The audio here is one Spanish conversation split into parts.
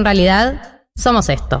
en realidad somos esto.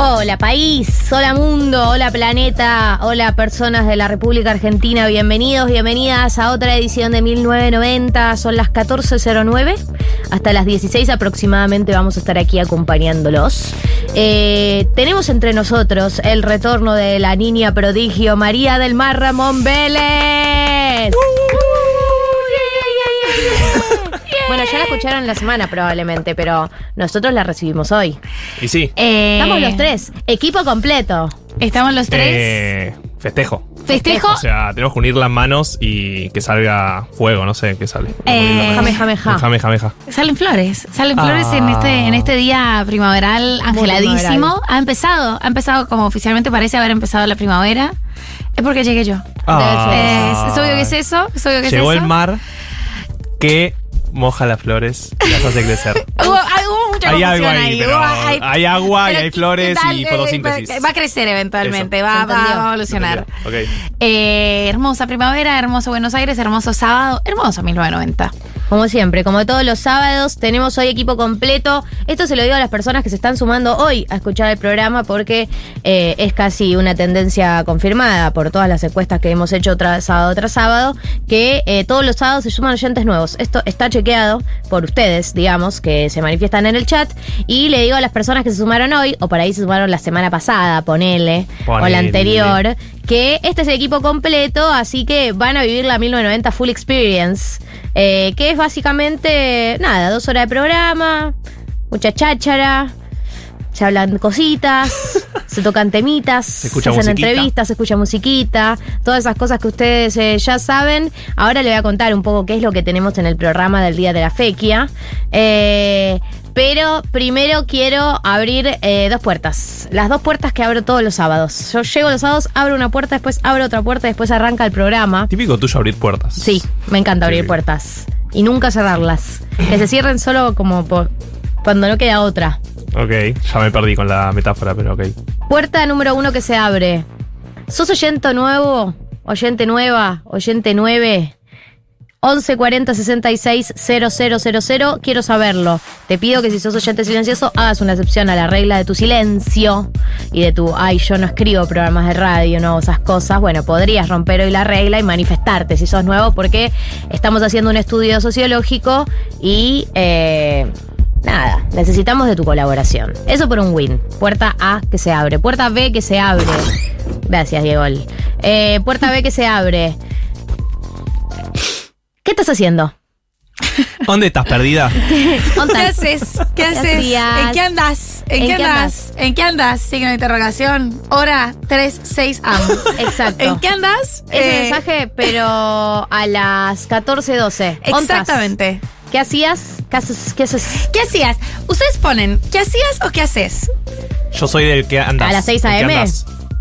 Hola país, hola mundo, hola planeta, hola personas de la República Argentina, bienvenidos, bienvenidas a otra edición de 1990, son las 14.09, hasta las 16 aproximadamente vamos a estar aquí acompañándolos. Eh, tenemos entre nosotros el retorno de la niña prodigio María del Mar Ramón Vélez. Bueno, ya la escucharon la semana probablemente, pero nosotros la recibimos hoy. Y sí. Eh, Estamos los tres, equipo completo. Estamos los tres. Eh, festejo. Festejo. O sea, tenemos que unir las manos y que salga fuego, no sé qué sale. Eh, jame, jame, ja. Jame, jame, ja. Salen flores, salen Ah. flores en este en este día primaveral angeladísimo. primaveral. Ha empezado, ha empezado como oficialmente parece haber empezado la primavera. Es porque llegué yo. Ah. Es, es obvio que es eso, es obvio que es Llegó eso. el mar que moja las flores y las hace crecer. Hay- mucha Hay algo confusión ahí, hubo- pero hay agua y hay ¿qué- flores tal? y Eh, fotosíntesis. Va a crecer eventualmente, va, a evolucionar. Ok. Eh, hermosa primavera, hermoso Buenos Aires, hermoso sábado, hermoso 1990. Como siempre, como todos los sábados, tenemos hoy equipo completo. Esto se lo digo a las personas que se están sumando hoy a escuchar el programa porque eh, es casi una tendencia confirmada por todas las encuestas que hemos hecho tras sábado tras sábado, que eh, todos los sábados se suman oyentes nuevos. Esto está chequeado por ustedes, digamos, que se manifiestan en el chat. Y le digo a las personas que se sumaron hoy, o por ahí se sumaron la semana pasada, ponele, o la anterior, que este es el equipo completo, así que van a vivir la 1990 Full Experience, eh, que es básicamente, nada, dos horas de programa, mucha cháchara, se hablan cositas, se tocan temitas, se, escucha hacen musiquita. entrevistas, se escucha musiquita, todas esas cosas que ustedes eh, ya saben. Ahora les voy a contar un poco qué es lo que tenemos en el programa del Día de la Fequia. Eh, pero primero quiero abrir eh, dos puertas. Las dos puertas que abro todos los sábados. Yo llego los sábados, abro una puerta, después abro otra puerta, después arranca el programa. Típico tuyo abrir puertas. Sí, me encanta abrir puertas. Y nunca cerrarlas. Que se cierren solo como por, cuando no queda otra. Ok, ya me perdí con la metáfora, pero ok. Puerta número uno que se abre. ¿Sos oyente nuevo? ¿Oyente nueva? ¿Oyente 9? 1140 66 000. Quiero saberlo. Te pido que si sos oyente silencioso, hagas una excepción a la regla de tu silencio y de tu, ay, yo no escribo programas de radio, no esas cosas. Bueno, podrías romper hoy la regla y manifestarte si sos nuevo, porque estamos haciendo un estudio sociológico y. eh, Nada, necesitamos de tu colaboración. Eso por un win. Puerta A que se abre. Puerta B que se abre. Gracias, Diego. Eh, puerta B que se abre. ¿Qué estás haciendo? ¿Dónde estás perdida? ¿Dónde ¿Qué haces? ¿Qué ¿Qué haces? ¿En qué andas? ¿En, ¿En qué andas? ¿En qué andas? Signo de interrogación. Hora 36 am. Exacto. ¿En qué andas? Ese Eh, mensaje, pero a las 14.12. Exactamente. ¿Qué hacías? ¿Qué haces? ¿Qué haces? ¿Qué hacías? Ustedes ponen, ¿qué hacías o qué haces? Yo soy del que andas. ¿A las 6 ¿En qué AM?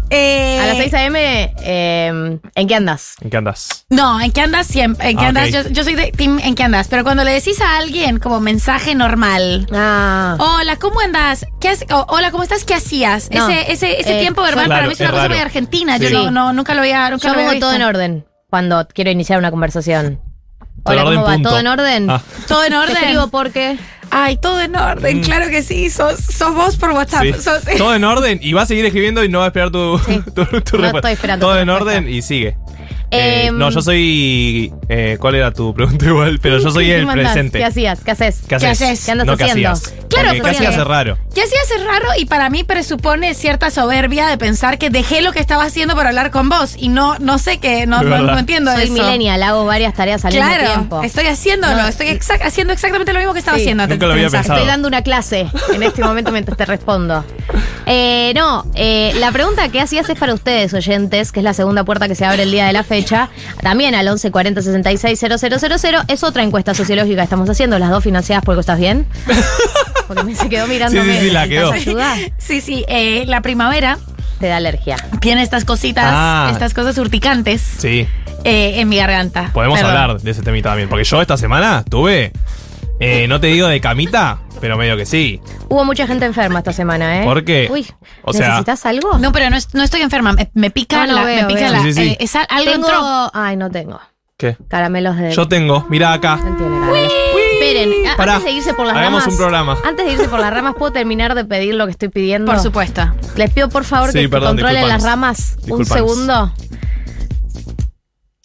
Eh, A las 6 a.m., eh, ¿en qué andas? ¿En qué andas? No, ¿en qué andas siempre? ¿En qué Ah, andas? Yo, yo soy de team ¿en qué andas? Pero cuando le decís a alguien como mensaje normal. Ah. Hola, ¿cómo andas? ¿Qué hola, ¿cómo estás? ¿Qué hacías? No. Ese, ese, ese Eh, tiempo verbal Claro, para mí es una cosa muy argentina. Yo no, no, nunca lo había, nunca Yo lo había pongo todo en orden cuando quiero iniciar una conversación. Todo en Hola, orden, ¿cómo va? punto. ¿Todo en orden? Ah, Todo en Te orden. escribo porque Ay, todo en orden, Mm. claro que sí. Sos, sos vos por WhatsApp. sí. Sos- Todo en orden y va a seguir escribiendo y no va a esperar tu, Sí. tu, tu No respuesta. estoy esperando Todo tu en respuesta. orden y sigue. Eh, Em, no, yo soy. eh, ¿Cuál era tu pregunta igual? Pero yo soy ¿qué el mandás? presente. ¿Qué hacías? ¿Qué haces? ¿Qué haces? ¿Qué andas no, haciendo? ¿qué hacías? Claro, Porque ¿qué porque- hacías es raro. ¿Qué hacías es raro y para mí presupone cierta soberbia de pensar que dejé lo que estaba haciendo para hablar con vos y no no sé qué, no, no, verdad. no entiendo Soy eso. millennial, hago varias tareas al mismo Claro, tiempo. estoy haciéndolo, No, estoy exac- haciendo exactamente lo mismo que estaba Sí. haciendo. Nunca lo había pensado. Estoy dando una clase en este momento mientras te respondo. Eh, no, eh, la pregunta que hacías es para ustedes, oyentes, que es la segunda puerta que se abre el día de la fecha. También al 11 40 66 000. Es otra encuesta sociológica que estamos haciendo, las dos financiadas por ¿Estás bien? Porque me se quedó mirando. Sí, sí, sí, la quedó. Sí, sí, eh, la primavera Te da alergia. tiene estas cositas, Ah. estas cosas urticantes Sí, eh, en mi garganta. podemos Perdón. hablar de ese temita también. Porque yo esta semana tuve. Eh, no te digo de camita, pero medio que sí. Hubo mucha gente enferma esta semana, ¿eh? ¿Por qué? Uy, O sea- ¿necesitas algo? No, pero no, es- no estoy enferma, me, me pica No, no la, veo, me pica veo. la, Sí, sí, sí. eh, es al- algo tengo... entró. Ay, no tengo. ¿Qué? Caramelos de... Yo tengo, mira acá. Tiene caramelos. Esperen, a- Pará, antes de irse por las hagamos ramas. un programa. Antes de irse por las ramas, ¿puedo terminar de pedir lo que estoy pidiendo? Por supuesto. Les pido por favor Sí, que perdón, controlen disculpanos. las ramas un Disculpanos. segundo.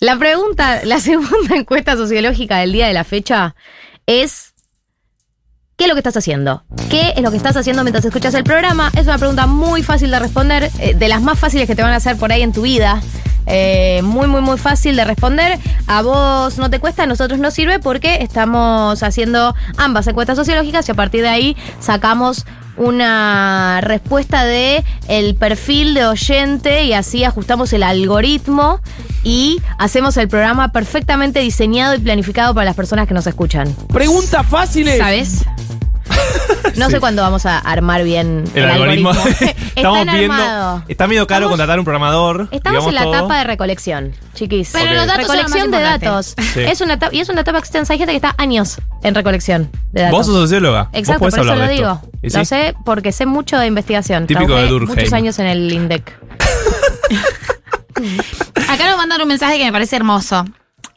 La pregunta, la segunda encuesta sociológica del día de la fecha es. ¿Qué es lo que estás haciendo? ¿Qué es lo que estás haciendo mientras escuchas el programa? Es una pregunta muy fácil de responder, eh, de las más fáciles que te van a hacer por ahí en tu vida. Eh, muy, muy, muy fácil de responder. A vos no te cuesta, a nosotros nos sirve porque estamos haciendo ambas encuestas sociológicas y a partir de ahí sacamos una respuesta de el perfil de oyente y así ajustamos el algoritmo y hacemos el programa perfectamente diseñado y planificado para las personas que nos escuchan. Pregunta fácil. ¿Sabes? No Sí. sé cuándo vamos a armar bien el, El algoritmo. Está Estamos en viendo. armado. Está medio caro Estamos- contratar un programador. Estamos en la todo. etapa de recolección, chiquis. Pero Ok. los datos son lo recolección más de datos. Sí. Es una etapa, y es una etapa extensa. Hay gente que está años en recolección de datos. Vos sos socióloga. Exacto, por eso lo digo. esto. ¿Y Lo sí? sé porque sé mucho de investigación. Típico Trabajé de Durkheim. muchos años en el INDEC. Acá nos mandan un mensaje que me parece hermoso.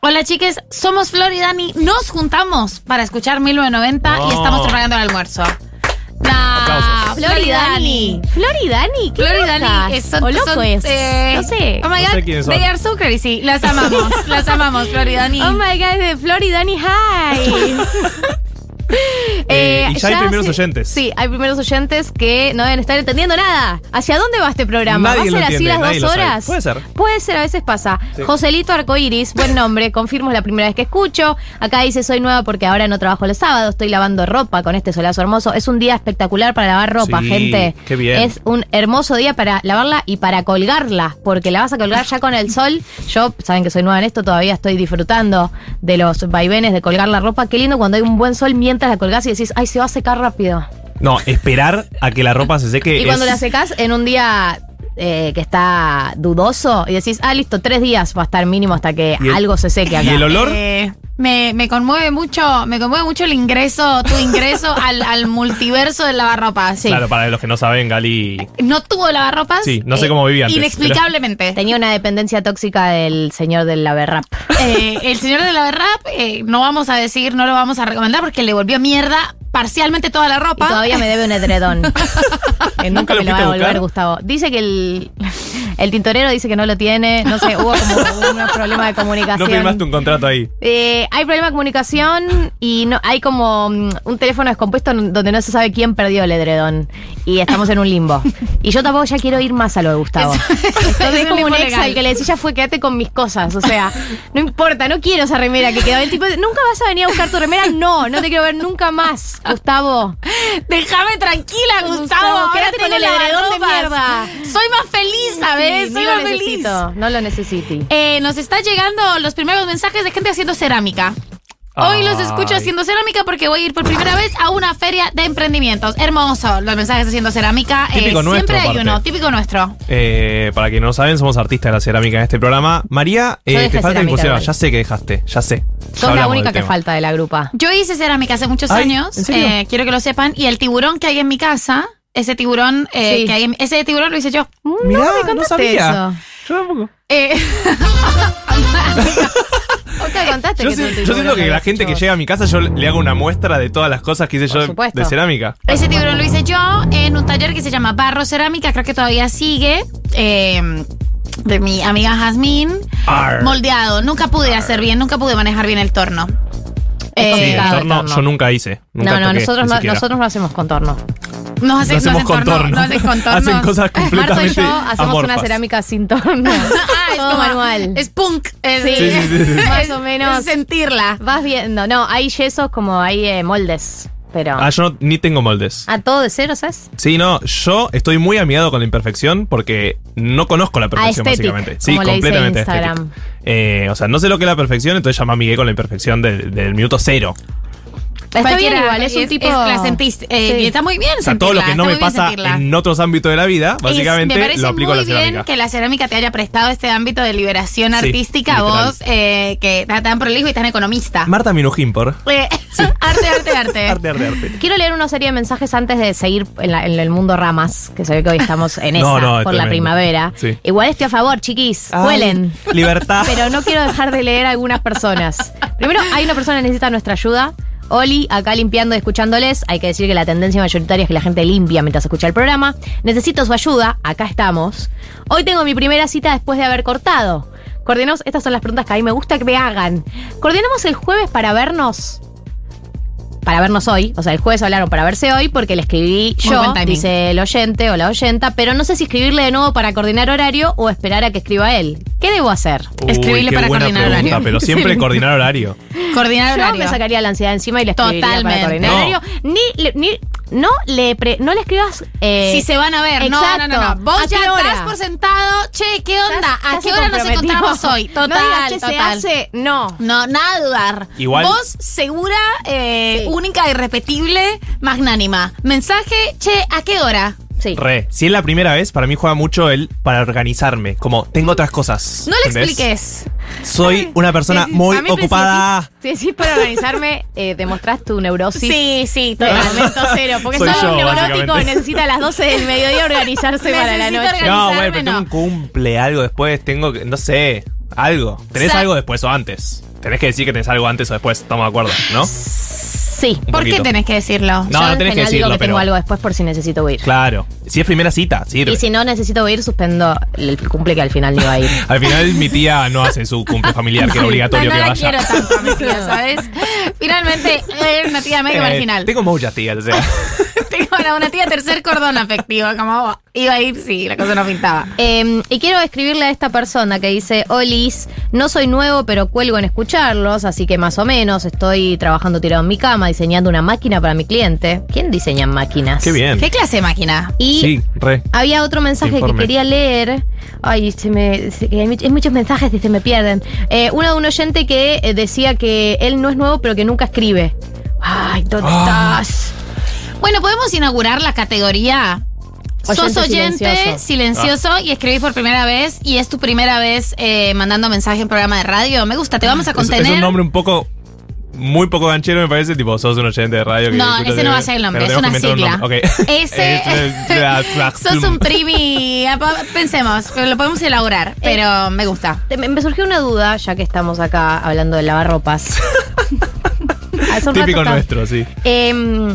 Hola chiques, somos Flor y Dani. Nos juntamos para escuchar 1990 y No. estamos trabajando el almuerzo. Nah, Aplausos. Flor y Dani. Flor y Dani, ¿qué Flor y locas? Dani eh, son, o loco son, es. eh, no sé. Oh my No sé god, quiénes son. they are so crazy. Las amamos, las amamos, Flor y Dani. Oh my god, de Flor y Dani, hi. Eh, y ya hay primeros oyentes. Sí, hay primeros oyentes que no deben estar entendiendo nada. ¿Hacia dónde va este programa? Nadie ¿Va a ser así las dos horas? Puede ser. Puede ser, a veces pasa. Sí. Joselito Arcoiris, buen nombre, confirmo es la primera vez que escucho. Acá dice, soy nueva porque ahora no trabajo los sábados, estoy lavando ropa con este solazo hermoso. Es un día espectacular para lavar ropa, Sí, gente. qué bien. Es un hermoso día para lavarla y para colgarla, porque la vas a colgar ya con el sol. Yo, saben que soy nueva en esto, todavía estoy disfrutando de los vaivenes de colgar la ropa. Qué lindo cuando hay un buen sol mientras la colgás y decís, ay, se va a secar rápido. No, esperar a que la ropa se seque. Y cuando la secás en un día eh, que está dudoso y decís, ah, listo, tres días va a estar mínimo hasta que ¿Y el- algo se seque acá. ¿Y el olor? Eh, me, me conmueve mucho, me conmueve mucho el ingreso, tu ingreso al, al multiverso del lavarropa. Sí. Claro, para los que no saben, Gali. No tuvo lavarropas. Sí, no sé cómo vivía antes, Inexplicablemente. Tenía una dependencia tóxica del señor del laverrap. Eh, el señor de la rap, eh, no vamos a decir, no lo vamos a recomendar porque le volvió mierda parcialmente toda la Y ropa. todavía me debe un edredón. que nunca me lo va a devolver? Gustavo. Dice que el, el tintorero dice que no lo tiene. No sé, hubo como un problema de No comunicación. firmaste un contrato ahí. Eh, hay problema de comunicación y no hay como mm, un teléfono descompuesto donde no se sabe quién perdió el edredón. Y estamos en un limbo. Y yo tampoco ya quiero ir más a lo de Gustavo. Entonces es es un como un limbo ex legal. al que le decía, ya fue, quédate con mis cosas. O sea, no importa, no quiero esa remera que quedó. El tipo, ¿nunca vas a venir a buscar tu remera? No, no te quiero ver nunca más, Gustavo. Déjame tranquila, Gustavo. Gustavo, quédate con el edredón de mierda. Soy más feliz, ¿sabes? Sí, Soy no lo más feliz. necesito, no lo necesito. Eh, nos está llegando los primeros mensajes de gente haciendo cerámica. Hoy los escucho haciendo cerámica porque voy a ir por primera vez a una feria de emprendimientos. Hermoso, los mensajes haciendo cerámica. Eh, Típico nuestro, siempre hay aparte. uno, típico nuestro. Eh, para quienes no saben, somos artistas de la cerámica en este programa. María, Yo eh, dejé te falta cerámica inclusión. igual. Ya sé que dejaste, ya sé. Ya Sos la hablamos única del que tema. falta de la grupa. Yo hice cerámica hace muchos Ay, años. ¿en serio? eh, quiero que lo sepan. Y el tiburón que hay en mi casa, ese tiburón, eh, Sí. que hay en- ese tiburón lo hice yo. Mirá, no, contaste sabía. eso. Yo tampoco. Eh, Oca, contaste Yo, que si- yo siento que la gente que llega a mi casa, yo le hago una muestra de todas las cosas que hice yo de- supuesto. de cerámica. ese tiburón lo hice yo en un taller que se llama Barro Cerámica, creo que todavía sigue. eh, de mi amiga Jazmín. Arr. Moldeado. Nunca pude hacer bien, nunca pude manejar bien el torno. Es Eh, Sí, complicado el torno, yo nunca hice. Nunca No, no, toqué, nosotros no, nosotros no hacemos contorno. no hacen, No hacemos torno, contorno. No hacen contorno. Hacen cosas Marto y completamente yo hacemos una cerámica sin torno. Ah, es Todo manual. Es punk. Es, Sí, Sí, sí, sí, sí. más o menos. es sentirla. Vas viendo, no, hay yesos como hay eh, moldes, pero... Ah, yo no- ni tengo moldes. ¿A todo de cero, sabes? Sí, no, yo estoy muy amigado con la imperfección porque no conozco la perfección, Aesthetic, básicamente. Sí, como le dice completamente Instagram. aesthetic. Eh, o sea, no sé lo que es la perfección, entonces ya me amigué con la imperfección del, del minuto cero. Está bien igual, es un tipo... la sentiste, eh, Sí. y está muy bien O sea, todo lo que no me pasa sentirla. en otros ámbitos de la vida, Es- básicamente me parece lo aplico a muy la cerámica. bien que la cerámica te haya prestado este ámbito de liberación Sí, artística a literal. vos, eh, que está tan prolijo y tan economista. Marta Minujín, por. Eh, arte, arte, arte. Arte, arte, arte. Quiero leer una serie de mensajes antes de seguir en, la- en el mundo ramas, que se ve que hoy estamos en esa No, no, es por la primavera. Sí. Igual estoy a favor, chiquis, Ay, huelen. Libertad. Pero no quiero dejar de leer a algunas personas. Primero, hay una persona que necesita nuestra ayuda. Oli, acá limpiando y escuchándoles. Hay que decir que la tendencia mayoritaria es que la gente limpia mientras escucha el programa. Necesito su ayuda. Acá estamos. Hoy tengo mi primera cita después de haber cortado. Coordinamos, estas son las preguntas que a mí me gusta que me hagan. Coordinamos el jueves para vernos. Para vernos hoy. O sea, el jueves hablaron para verse hoy porque le escribí Muy yo, dice el oyente o la oyenta, pero no sé si escribirle de nuevo para coordinar horario o esperar a que escriba él. ¿Qué debo hacer? Uy, Escribirle qué para buena coordinar pregunta, horario. Pero siempre Sí. coordinar horario. Coordinar Yo horario. me sacaría la ansiedad encima y le escribiría para Totalmente. coordinar No. horario. Ni, le- ni- no le pre- no le escribas eh, si se van a ver, no, no, no, no. exacto. Vos ¿A ya qué hora? estás por sentado. Che, ¿qué onda? ¿A qué hora nos encontramos hoy? Total, no digas que se total. hace, no. No, nada de dudar. Igual- Vos, segura, eh, Sí. Única, irrepetible, magnánima. Mensaje, che, ¿a qué hora? Sí. Re. Si es la primera vez, para mí juega mucho el para organizarme. Como tengo otras cosas. No le ¿entendés? expliques. Soy una persona Sí, sí, muy a mí al ocupada. Si decís para organizarme, eh, demostrás tu neurosis. Sí, sí, En el total. momento cero. Porque Soy solo yo, un neurótico básicamente. necesita a las 12 del mediodía organizarse para la Necesito noche. No, bueno, pero tengo no. un cumple, algo después, tengo que, no sé, algo. ¿Tenés Sa- algo después o antes? Tenés que decir que tenés algo antes o después, estamos de acuerdo, ¿no? Sí. ¿Por qué tenés que decirlo? No, Yo no en tenés que general digo decirlo, que tengo algo después por si necesito huir. Claro. Si es primera cita, sirve. Y si no necesito huir, suspendo el cumple que al final no iba a ir. Al final mi tía no hace su cumple familiar, que era obligatorio no que la vaya. quiero tanto a mi tía, ¿sabes? Finalmente, es una tía medio Eh, marginal. Tengo muchas tías, o sea. Tengo una, una tía tercer cordón afectivo, como iba a ir, sí, la cosa no pintaba. Eh, y quiero escribirle a esta persona que dice, Olis, no soy nuevo, pero cuelgo en escucharlos, así que más o menos estoy trabajando tirado en mi cama, diseñando una máquina para mi cliente. ¿Quién diseña máquinas? Qué bien. ¿Qué clase de máquina? Y Sí, re. había otro mensaje que quería leer. Ay, se me, se- hay, much- hay muchos mensajes y se me pierden. Eh, uno de un oyente que eh, decía que él no es nuevo, pero que nunca escribe. Ay, ¿dónde Ah. estás? Bueno, podemos inaugurar la categoría. Sos Oyente silencioso, silencioso. y escribís por primera vez y es tu primera vez eh, mandando mensaje en programa de radio. Me gusta, te vamos a Es, contener. es un nombre un poco. Muy poco ganchero, me parece. Tipo, sos un oyente de radio. Que No, ese no va a ser el nombre, es una un sigla. nombre. Ok. Ese- Eh, Sos un primi. Pensemos, pero lo podemos elaborar, pero me gusta. Me surgió una duda, ya que estamos acá hablando de lavarropas. Un Típico rato nuestro, sí. Em,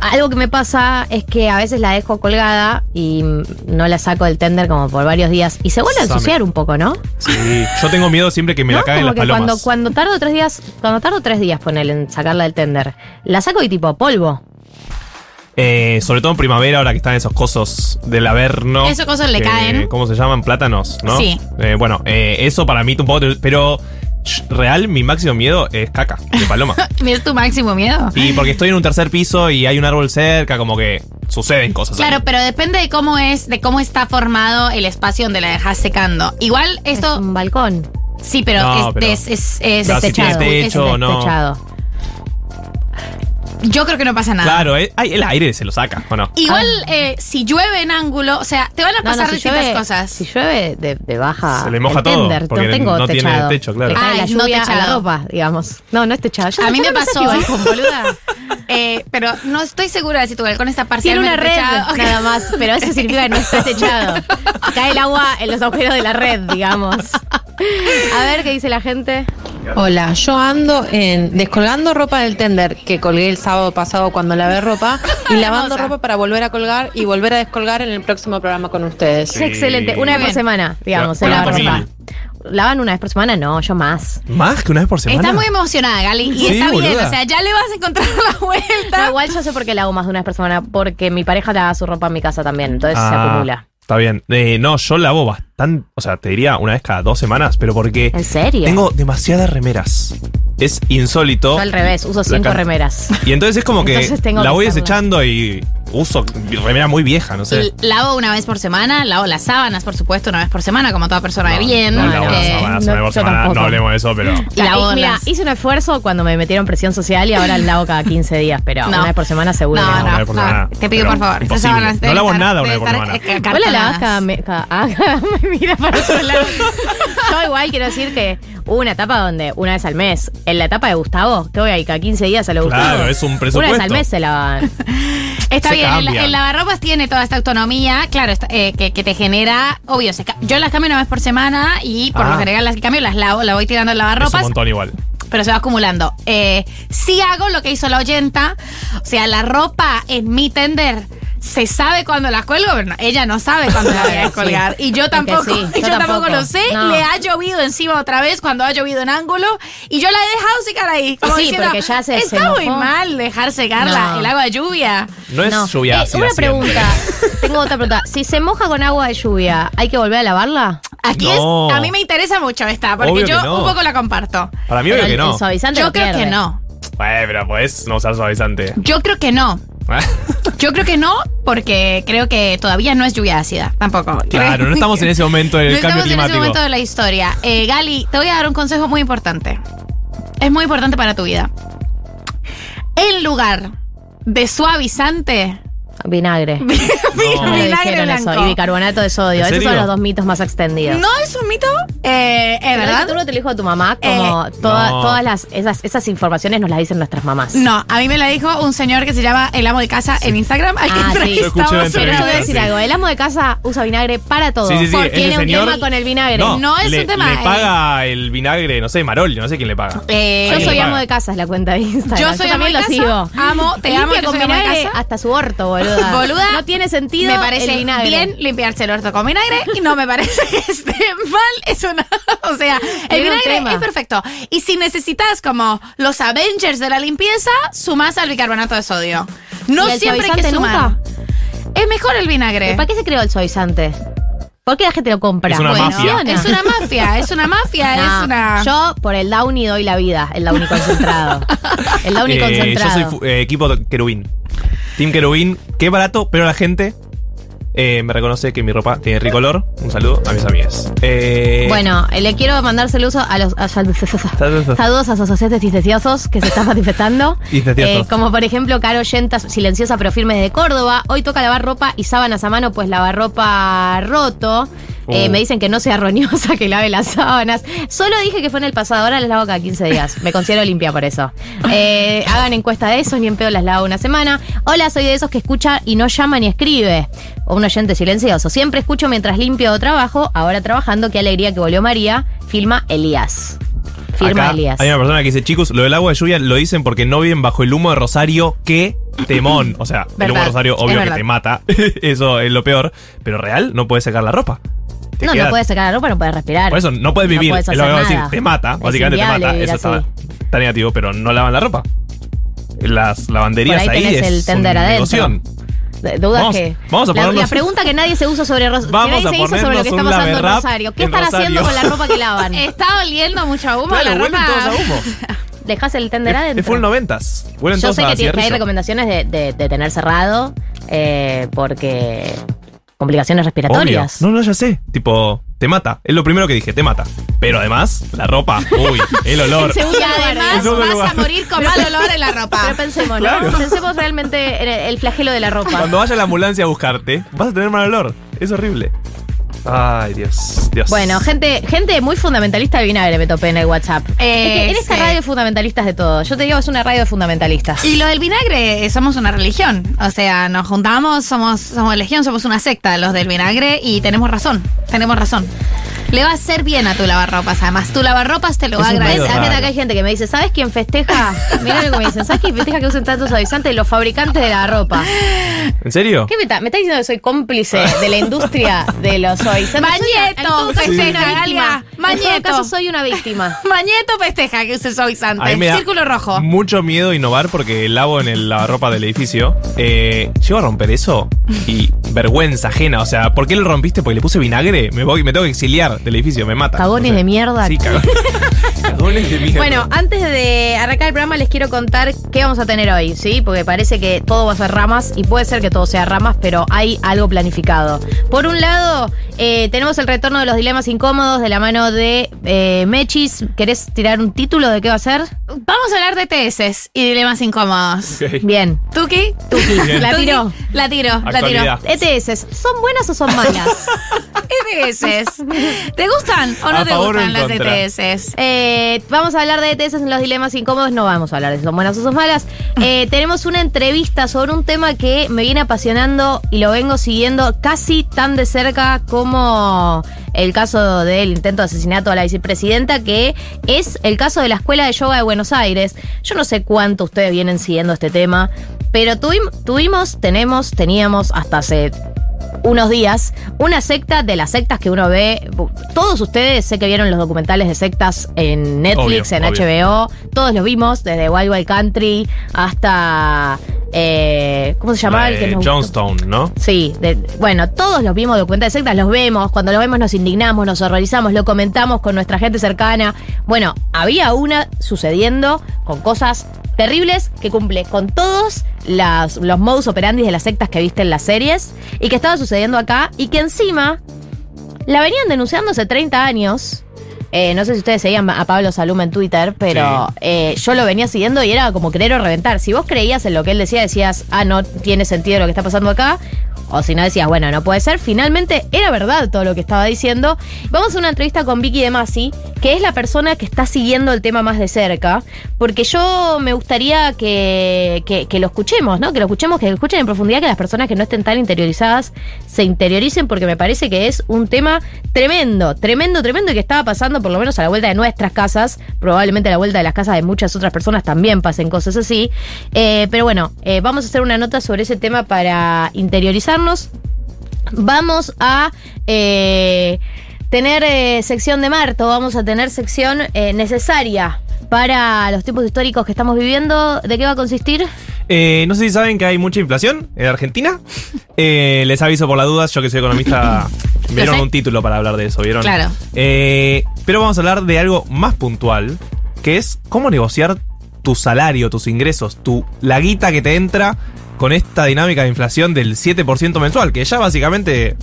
algo que me pasa es que a veces la dejo colgada y no la saco del tender como por varios días. Y se vuelve a ensuciar un poco, ¿no? Sí. Yo tengo miedo siempre que me la caguen Como las que palomas. cuando, cuando tardo tres días, cuando tardo tres días ponerle en sacarla del tender, la saco y tipo polvo. Eh, sobre todo en primavera, ahora que están esos cosos del averno. Esos cosos le que- caen. ¿Cómo se llaman? Plátanos, ¿no? Sí. Eh, bueno, eh, eso para mí un poco. Pero real, mi máximo miedo es caca de paloma. ¿Es tu máximo miedo? y porque estoy en un tercer piso y hay un árbol cerca, como que suceden cosas. ahí. Claro, pero depende de cómo es, de cómo está formado el espacio donde la dejas secando. Igual Es esto, un balcón sí, pero, No, es, pero- es, es, es Pero si Es- techo, no. Yo creo que no pasa nada. Claro, eh, ay, el aire se lo saca, ¿o no? Igual, eh, si llueve en ángulo, o sea, te van a No, no, pasar si distintas llueve- cosas. Si llueve de, de baja. Se le moja el todo, tender, porque no tengo no tiene techado. techo, claro. Le cae la Ay, no lluvia a la techado. ropa, digamos. No, no es techado. Yo- A mí me pasó, con boluda. Eh, pero no estoy segura de si tu balcón está Tiene una red techado. nada más, pero eso significa que no está techado. Cae el agua en los agujeros de la red, digamos. A ver qué dice la gente. Hola, yo ando en descolgando ropa del tender que colgué el sábado pasado cuando lavé ropa y lavando ropa para volver a colgar y volver a descolgar en el próximo programa con ustedes. Sí. Excelente. Una vez por semana, digamos, se Bueno, lava por ropa. ¿Lavan una vez por semana? No, yo más. ¿Más que una vez por semana? Está muy emocionada, Gali. Y Sí, está bien, boluda. o sea, ya le vas a encontrar la No, vuelta. igual yo sé por qué la hago más de una vez por semana, porque mi pareja lava su ropa en mi casa también, entonces se Ah, acumula. Está bien. Eh, no, yo lavo bastante, o sea, te diría una vez cada dos semanas, pero porque ¿En serio? tengo demasiadas remeras. Es insólito. Yo al revés, uso cinco remeras. Y entonces es como que la voy desechando y uso remera muy vieja, no sé. Y Lavo una vez por semana, lavo las sábanas, por supuesto, una vez por semana, como toda persona de bien. No, lavo las Eh, sábanas no, una vez por semana, tampoco. no hablemos de eso, pero. Y lavo Y mira, las- hice un esfuerzo cuando me metieron presión social y ahora lavo cada 15 días, pero No. una vez por semana seguro. No, que no, una vez por no, semana. te pido por favor. Sábanas No lavo estar- nada una vez por semana. eh, Vos la lavas cada, me- cada- ah, cada- me mira para otro lado. Yo igual quiero decir que una etapa donde una vez al mes, en la etapa de Gustavo, que voy ahí cada 15 días a lo Claro, es un Una presupuesto. vez al mes se lavan. Está Se bien, el, lavarropas tiene toda esta autonomía, claro, está- eh, que, que te genera, obvio, se yo las cambio una vez por semana y por Ah. lo general las que cambio las lavo, la voy tirando al Es un lavarropas, montón igual. Pero se va acumulando. Eh, sí hago lo que hizo la oyenta, o sea, la ropa en mi tender se sabe cuándo la cuelgo, pero no, ella no sabe cuándo la voy a Sí. colgar. Y yo Es que tampoco, sí, y yo yo, tampoco. tampoco. lo sé. No. Le ha llovido encima otra vez cuando ha llovido en ángulo y yo la he dejado secar ahí. Como Sí, diciendo, porque ya se- se Está muy mojó". mal dejar secarla No. el agua de lluvia. No es No. lluvia Eh, Una siempre. pregunta. Tengo otra pregunta. Si se moja con agua de lluvia, ¿hay que volver a lavarla? Aquí No. es, a mí me interesa mucho esta, porque Obvio yo no. un poco la comparto. Para mí, Pero obvio que no. el suavizante Yo creo pierde. que no. Bueno, pero podés no usar suavizante. Yo creo que no. Yo creo que no, porque creo que todavía no es lluvia ácida, tampoco. Claro, no estamos en ese momento del no cambio estamos en climático. ese momento de la historia. Eh, Gali, te voy a dar un consejo muy importante. Es muy importante para tu vida. En lugar de suavizante, Vinagre. No. Vinagre dijeron eso. blanco. Y bicarbonato de sodio. ¿En Esos serio? son los dos mitos más extendidos. ¿No es un mito? Eh, ¿Es ¿Verdad? verdad? Tú no te lo dijo a tu mamá, como toda- No. todas las, esas, esas informaciones nos las dicen nuestras mamás. No, a mí me la dijo un señor que se llama El Amo de Casa en Instagram, al que Ah, sí. Yo escuché la. Pero te voy a decir sí. algo. El amo de casa usa vinagre para todo. Sí, sí, sí. Porque ese tiene un señor- tema con el vinagre. No, No es le, un tema, Le eh. paga el vinagre, no sé, Marol, no sé quién le paga. Eh, Yo Alguien soy le amo de casa, es la cuenta de Instagram. Yo soy amo también de lo casa, sigo. amo, te amo, Limpia yo con soy amo de vinagre casa. hasta su orto, boluda. Boluda, No tiene sentido me parece el vinagre. bien limpiarse el orto con vinagre y no me parece que esté mal. Es una. O sea, el vinagre es perfecto. Y si necesitas como los Avengers de la limpieza, sumás al bicarbonato de sodio. No ¿Y el siempre hay que sumar. Es mejor el vinagre. ¿Para qué se creó el suavizante? ¿Por qué la gente lo compra? Es una Bueno, mafia. Es una mafia, es una mafia, No, es una. Yo por el Downy doy la vida, el Downy concentrado. el Downy Eh, yo concentrado. soy eh, equipo querubín. Team querubín, qué barato, pero la gente eh, me reconoce que mi ropa tiene ricolor. Un saludo a mis amigas. Eh, Bueno, eh, le quiero mandar saludos a los a- saludos a oyentes silenciosos que se están manifestando. Eh, como por ejemplo, Caro Yentas, silenciosa pero firme de Córdoba. Hoy toca lavar ropa y sábanas a mano, pues lavar ropa Eh, me dicen que no sea roñosa, que lave las sábanas. Solo dije que fue en el pasado, ahora las lavo cada 15 días. Me considero limpia por eso. Eh, hagan encuesta de eso, ni en pedo las lavo una semana. Hola, soy de esos que escucha y no llama ni escribe. O un oyente silencioso. Siempre escucho mientras limpio o trabajo. Ahora trabajando, qué alegría que volvió María. Filma Elías. Firma acá Elías. Hay una persona que dice, chicos, lo del agua de lluvia lo dicen porque no viven bajo el humo de Rosario. ¡Qué temón! O sea, el humo de Rosario, obvio que te mata. Eso es lo peor. Pero real, no puedes sacar la ropa. Te No, queda- no puedes sacar la ropa, no puedes respirar. Por eso no puedes vivir. puedes es lo que hacer voy a decir. Te mata. Es Básicamente te mata. Eso está, está negativo, pero no lavan la ropa. Las lavanderías Por ahí ahí, tenés es el tender adentro. Dudas Vamos- que. vamos a la, ponernos- la pregunta que nadie se usa sobre, Ros- que Vamos nadie a se hizo sobre lo que está pasando en Rosario. ¿Qué en están haciendo Rosario. con la ropa que lavan? Está oliendo mucho a humo Claro, la ropa. todos a humo. Dejas el tender adentro. es full noventas. Huelen Yo todos sé que, tiene- que hay recomendaciones de, de- de tener cerrado eh, porque complicaciones respiratorias. Obvio. No, no, ya sé. Tipo, te mata. Es lo primero que dije, te mata. Pero además, la ropa, uy, el olor. Y además vas a morir con mal olor en la ropa. Pero pensemos, ¿no? Claro. Pensemos realmente en el, el flagelo de la ropa. Cuando vaya la ambulancia a buscarte, vas a tener mal olor. Es horrible. Ay, Dios, Dios. Bueno, gente, gente muy fundamentalista de vinagre me topé en el WhatsApp. Eh, es que en esta sí. radio fundamentalistas de todo. Yo te digo, es una radio de fundamentalistas. Y lo del vinagre, eh, somos una religión. O sea, nos juntamos, somos, somos legión, somos una secta, los del vinagre, y tenemos razón. Tenemos razón. Le va a hacer bien a tu lavarropas, además. Tu lavarropas te lo va a agradecer. acá hay gente que me dice, ¿sabes quién festeja? Mirá lo que me dicen, ¿sabes quién festeja que usen tantos suavizantes? Los fabricantes de la ropa. ¿En serio? ¿Qué me está? ¿Me está diciendo que soy cómplice de la industria de los en Mañeto, festeja, una víctima. Galia. En todo Mañeto. caso, soy una víctima. Mañeto festeja que use A suavizante. mí me da Círculo rojo. mucho miedo innovar porque lavo en el lavarropa del edificio. Eh, llego a romper eso y vergüenza ajena. O sea, ¿por qué lo rompiste? Porque le puse vinagre. Me voy, me tengo que exiliar del edificio, me mata. Cagones O sea, de mierda. Sí, cagones. cagones de mierda. Bueno, antes de arrancar el programa les quiero contar qué vamos a tener hoy, ¿sí? Porque parece que todo va a ser ramas y puede ser que todo sea ramas, pero hay algo planificado. Por un lado, eh, tenemos el retorno de los dilemas incómodos de la mano de eh, Mechis. ¿Querés tirar un título de qué va a ser? Vamos a hablar de TS y dilemas incómodos. Bien. ¿Tuki? Tuki, Bien. la tiró. La tiro, la tiro. Actualidad. ETS, ¿son buenas o son malas? ETS. ¿Te gustan o no A te gustan las. ETS? Eh, vamos a hablar de ETS en los dilemas incómodos. No vamos a hablar de si son buenas o son malas. Eh, tenemos una entrevista sobre un tema que me viene apasionando y lo vengo siguiendo casi tan de cerca como el caso del intento de asesinato a la vicepresidenta, que es el caso de la Escuela de Yoga de Buenos Aires. Yo no sé cuánto ustedes vienen siguiendo este tema, pero tuvim- tuvimos, tenemos, teníamos hasta hace unos días una secta de las sectas que uno ve. Todos ustedes sé que vieron los documentales de sectas en Netflix, Obvio, en obvio. HBO. Todos los vimos, desde Wild Wild Country hasta. Eh, ¿Cómo se llamaba? La el que de nos- Johnstone, ¿no? Sí, de- bueno, todos los vimos documentales de sectas, los vemos, cuando los vemos nos indignamos, nos horrorizamos, lo comentamos con nuestra gente cercana. Bueno, había una sucediendo con cosas terribles que cumple con todos las- los modus operandi de las sectas que viste en las series y que estaba sucediendo acá y que encima la venían denunciando hace 30 años. Eh, no sé si ustedes seguían a Pablo Salum en Twitter, pero Sí. eh, yo lo venía siguiendo y era como querer o reventar. Si vos creías en lo que él decía, decías, ah, no tiene sentido lo que está pasando acá. O si no decías, bueno, no puede ser. Finalmente era verdad todo lo que estaba diciendo. Vamos a una entrevista con Vicky de Masi, que es la persona que está siguiendo el tema más de cerca. Porque yo me gustaría que, que- lo escuchemos, ¿no? Que lo escuchemos, que lo escuchen en profundidad, que las personas que no estén tan interiorizadas se interioricen, porque me parece que es un tema tremendo, tremendo, tremendo y que estaba pasando por lo menos a la vuelta de nuestras casas. Probablemente a la vuelta de las casas de muchas otras personas también pasen cosas así. Eh, pero bueno, eh, vamos a hacer una nota sobre ese tema para Vamos a eh, tener eh, sección de Marto, vamos a tener sección eh, necesaria para los tiempos históricos que estamos viviendo. ¿De qué va a consistir? Eh, no sé si saben que hay mucha inflación en Argentina. Eh, les aviso por las dudas, yo que soy economista, vieron un título para hablar de eso, ¿vieron? Claro. Eh, pero vamos a hablar de algo más puntual, que es cómo negociar tu salario, tus ingresos, tu, la guita que te entra con esta dinámica de inflación del 7% mensual, que ya básicamente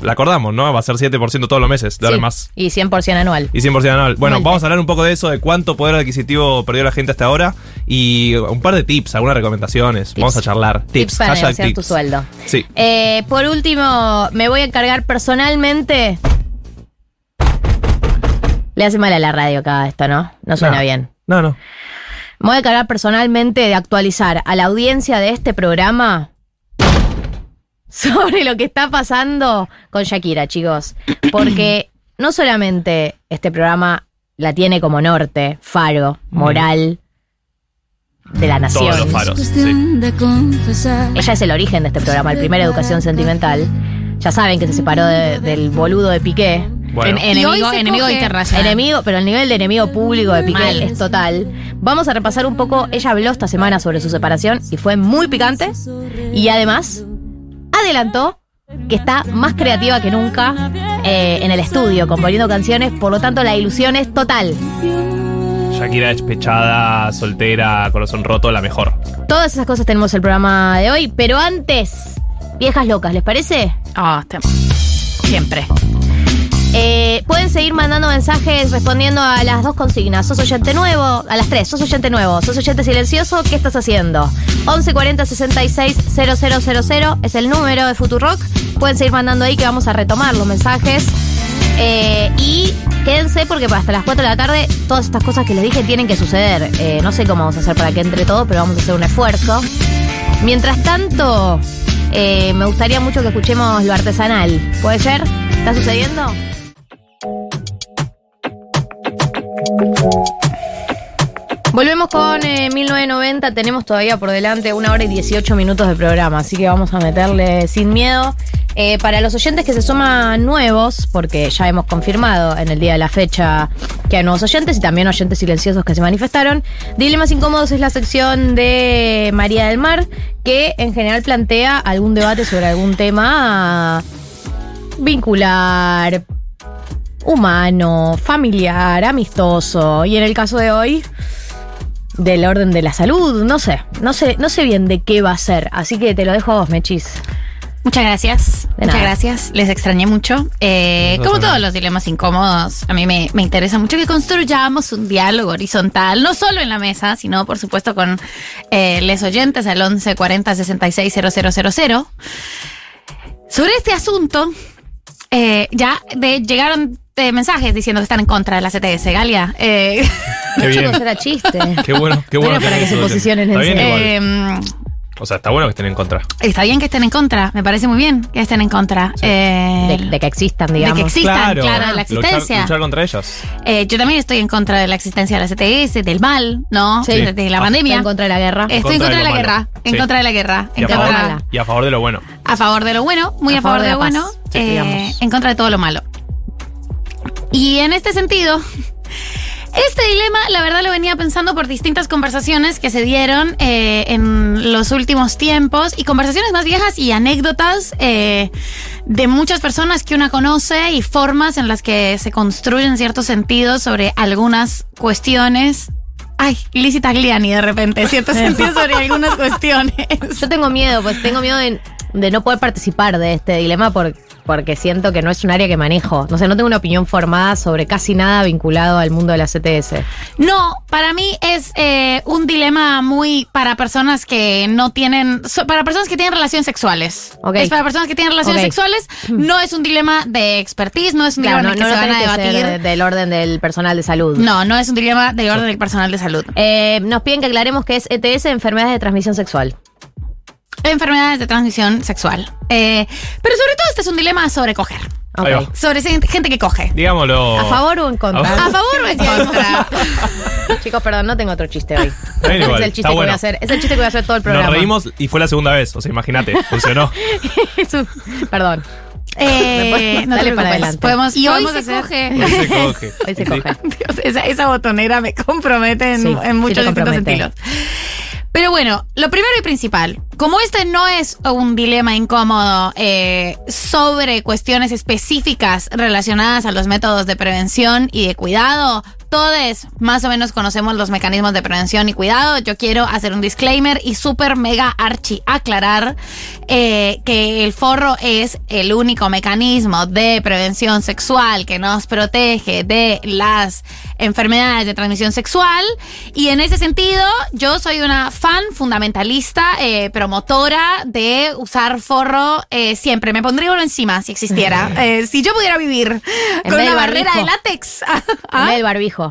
la acordamos, ¿no? Va a ser 7% todos los meses, de Sí, más. Y 100% anual. Y 100% anual. Bueno, vamos a hablar un poco de eso, de cuánto poder adquisitivo perdió la gente hasta ahora y un par de tips, algunas recomendaciones. Vamos a charlar. Tips, Tips para negociar tu sueldo. Sí. Eh, por último, me voy a encargar personalmente. Le hace mal a la radio acá esto, ¿no? No suena No. bien. No, no. Me voy a encargar personalmente de actualizar a la audiencia de este programa sobre lo que está pasando con Shakira, chicos. Porque no solamente este programa la tiene como norte, faro, moral de la nación. Todos los faros. sí. Ella es el origen de este programa, el primer Educación Sentimental. Ya saben que se separó de- del boludo de Piqué. Bueno. En- enemigo enemigo internacional. Enemigo, pero el nivel de enemigo público de Piqué Mal. es total. Vamos a repasar un poco. Ella habló esta semana sobre su separación y fue muy picante. Y además, adelantó que está más creativa que nunca eh, en el estudio, componiendo canciones. Por lo tanto, la ilusión es total. Shakira despechada, soltera, corazón roto, la mejor. Todas esas cosas tenemos el programa de hoy. Pero antes, viejas locas, ¿les parece? Ah, te- Siempre. Eh, pueden seguir mandando mensajes respondiendo a las dos consignas. Sos oyente nuevo, a las tres. Sos oyente nuevo, sos oyente silencioso. ¿Qué estás haciendo? 1140 66 000 es el número de Futurock. Pueden seguir mandando ahí que vamos a retomar los mensajes. Eh, y quédense porque hasta las 4 de la tarde todas estas cosas que les dije tienen que suceder. Eh, no sé cómo vamos a hacer para que entre todo, pero vamos a hacer un esfuerzo. Mientras tanto, me gustaría mucho que escuchemos lo artesanal. ¿Puede ser? ¿Está sucediendo? Volvemos con eh, 1990. Tenemos todavía por delante una hora y 18 minutos de programa, así que vamos a meterle sin miedo. Eh, para los oyentes que se suman nuevos, porque ya hemos confirmado en el día de la fecha que hay nuevos oyentes y también oyentes silenciosos que se manifestaron, Dilemas Incómodos es la sección de María del Mar, que en general plantea algún debate sobre algún tema vincular, humano, familiar, amistoso. Y en el caso de hoy, del orden de la salud, no sé, no sé, no sé bien de qué va a ser. Así que te lo dejo a vos, Mechis. Muchas gracias. De Muchas nada. gracias. Les extrañé mucho. Eh, como todos los dilemas incómodos, a mí me, me interesa mucho que construyamos un diálogo horizontal, no solo en la mesa, sino por supuesto con eh, les oyentes al 11 40 66 000. Sobre este asunto, eh, ya de- llegaron eh, mensajes diciendo que están en contra de la CTS, Galia. Eh, Qué bien. Chicos, era chiste. Qué bueno, qué No bueno. para que se posicionen en eh, O sea, está bueno que estén en contra. Está bien que estén en contra, me parece muy bien que estén en contra. Eh, De, de que existan, de digamos. que existan, claro, de la Luchar, existencia. luchar contra ellos. Eh, yo también estoy en contra de la existencia de la CTS, del mal, ¿no? Sí. De, de la Ah. pandemia. Está en contra de la guerra. Estoy en contra de la guerra. En Sí. contra de la guerra. Y En a, favor, contra, mala. y a favor de lo bueno. a favor de lo bueno, muy a, favor de, lo bueno, sí, eh, en contra de todo lo malo. Y en este sentido, este dilema, la verdad, lo venía pensando por distintas conversaciones que se dieron eh, en los últimos tiempos y conversaciones más viejas y anécdotas eh, de muchas personas que una conoce y formas en las que se construyen ciertos sentidos sobre algunas cuestiones. Ay, Lizzie Tagliani de repente, ciertos sentidos sobre algunas cuestiones. Yo tengo miedo, pues tengo miedo de, de no poder participar de este dilema por- porque siento que no es un área que manejo. No sé, no tengo una opinión formada sobre casi nada vinculado al mundo de la CTS. No, para mí es eh, un dilema muy para personas que no tienen, para personas que tienen relaciones sexuales. Ok. Es para personas que tienen relaciones sexuales. No es un dilema de expertise, no es un Claro, dilema no, en el que no, se no van a tiene que debatir. ser de- del orden del personal de salud. No, no es un dilema de orden del personal de salud. Eh, nos piden que aclaremos que es ETS, enfermedades de transmisión sexual. Enfermedades de transmisión sexual. Eh, pero sobre todo este es un dilema sobre coger. Ok. Ahí va. Sobre gente que coge. Digámoslo. ¿A favor o en contra? ¿A favor o en contra? Chicos, perdón, no tengo otro chiste hoy. bien igual, es el chiste que voy bueno. a hacer. Es el chiste que voy a hacer todo el Nos programa. reímos y fue la segunda vez. O sea, imagínate, funcionó. Es un- perdón. Eh, no te para adelante. Podemos, Y hoy podemos se hacer- coge. Hoy se coge. Hoy se Sí. coge. Dios, esa, esa botonera me compromete en, Sí, en sí muchos te distintos compromete. Pero bueno, lo primero y principal, como este no es un dilema incómodo eh, sobre cuestiones específicas relacionadas a los métodos de prevención y de cuidado, todos más o menos conocemos los mecanismos de prevención y cuidado. Yo quiero hacer un disclaimer y súper mega archi aclarar eh, que el forro es el único mecanismo de prevención sexual que nos protege de las enfermedades de transmisión sexual. Y en ese sentido, yo soy una fan fundamentalista, eh, promotora de usar forro eh, siempre. Me pondría uno encima si existiera. Eh, si yo pudiera vivir En con una de barrera de látex. En ¿Ah? vez del barbijo.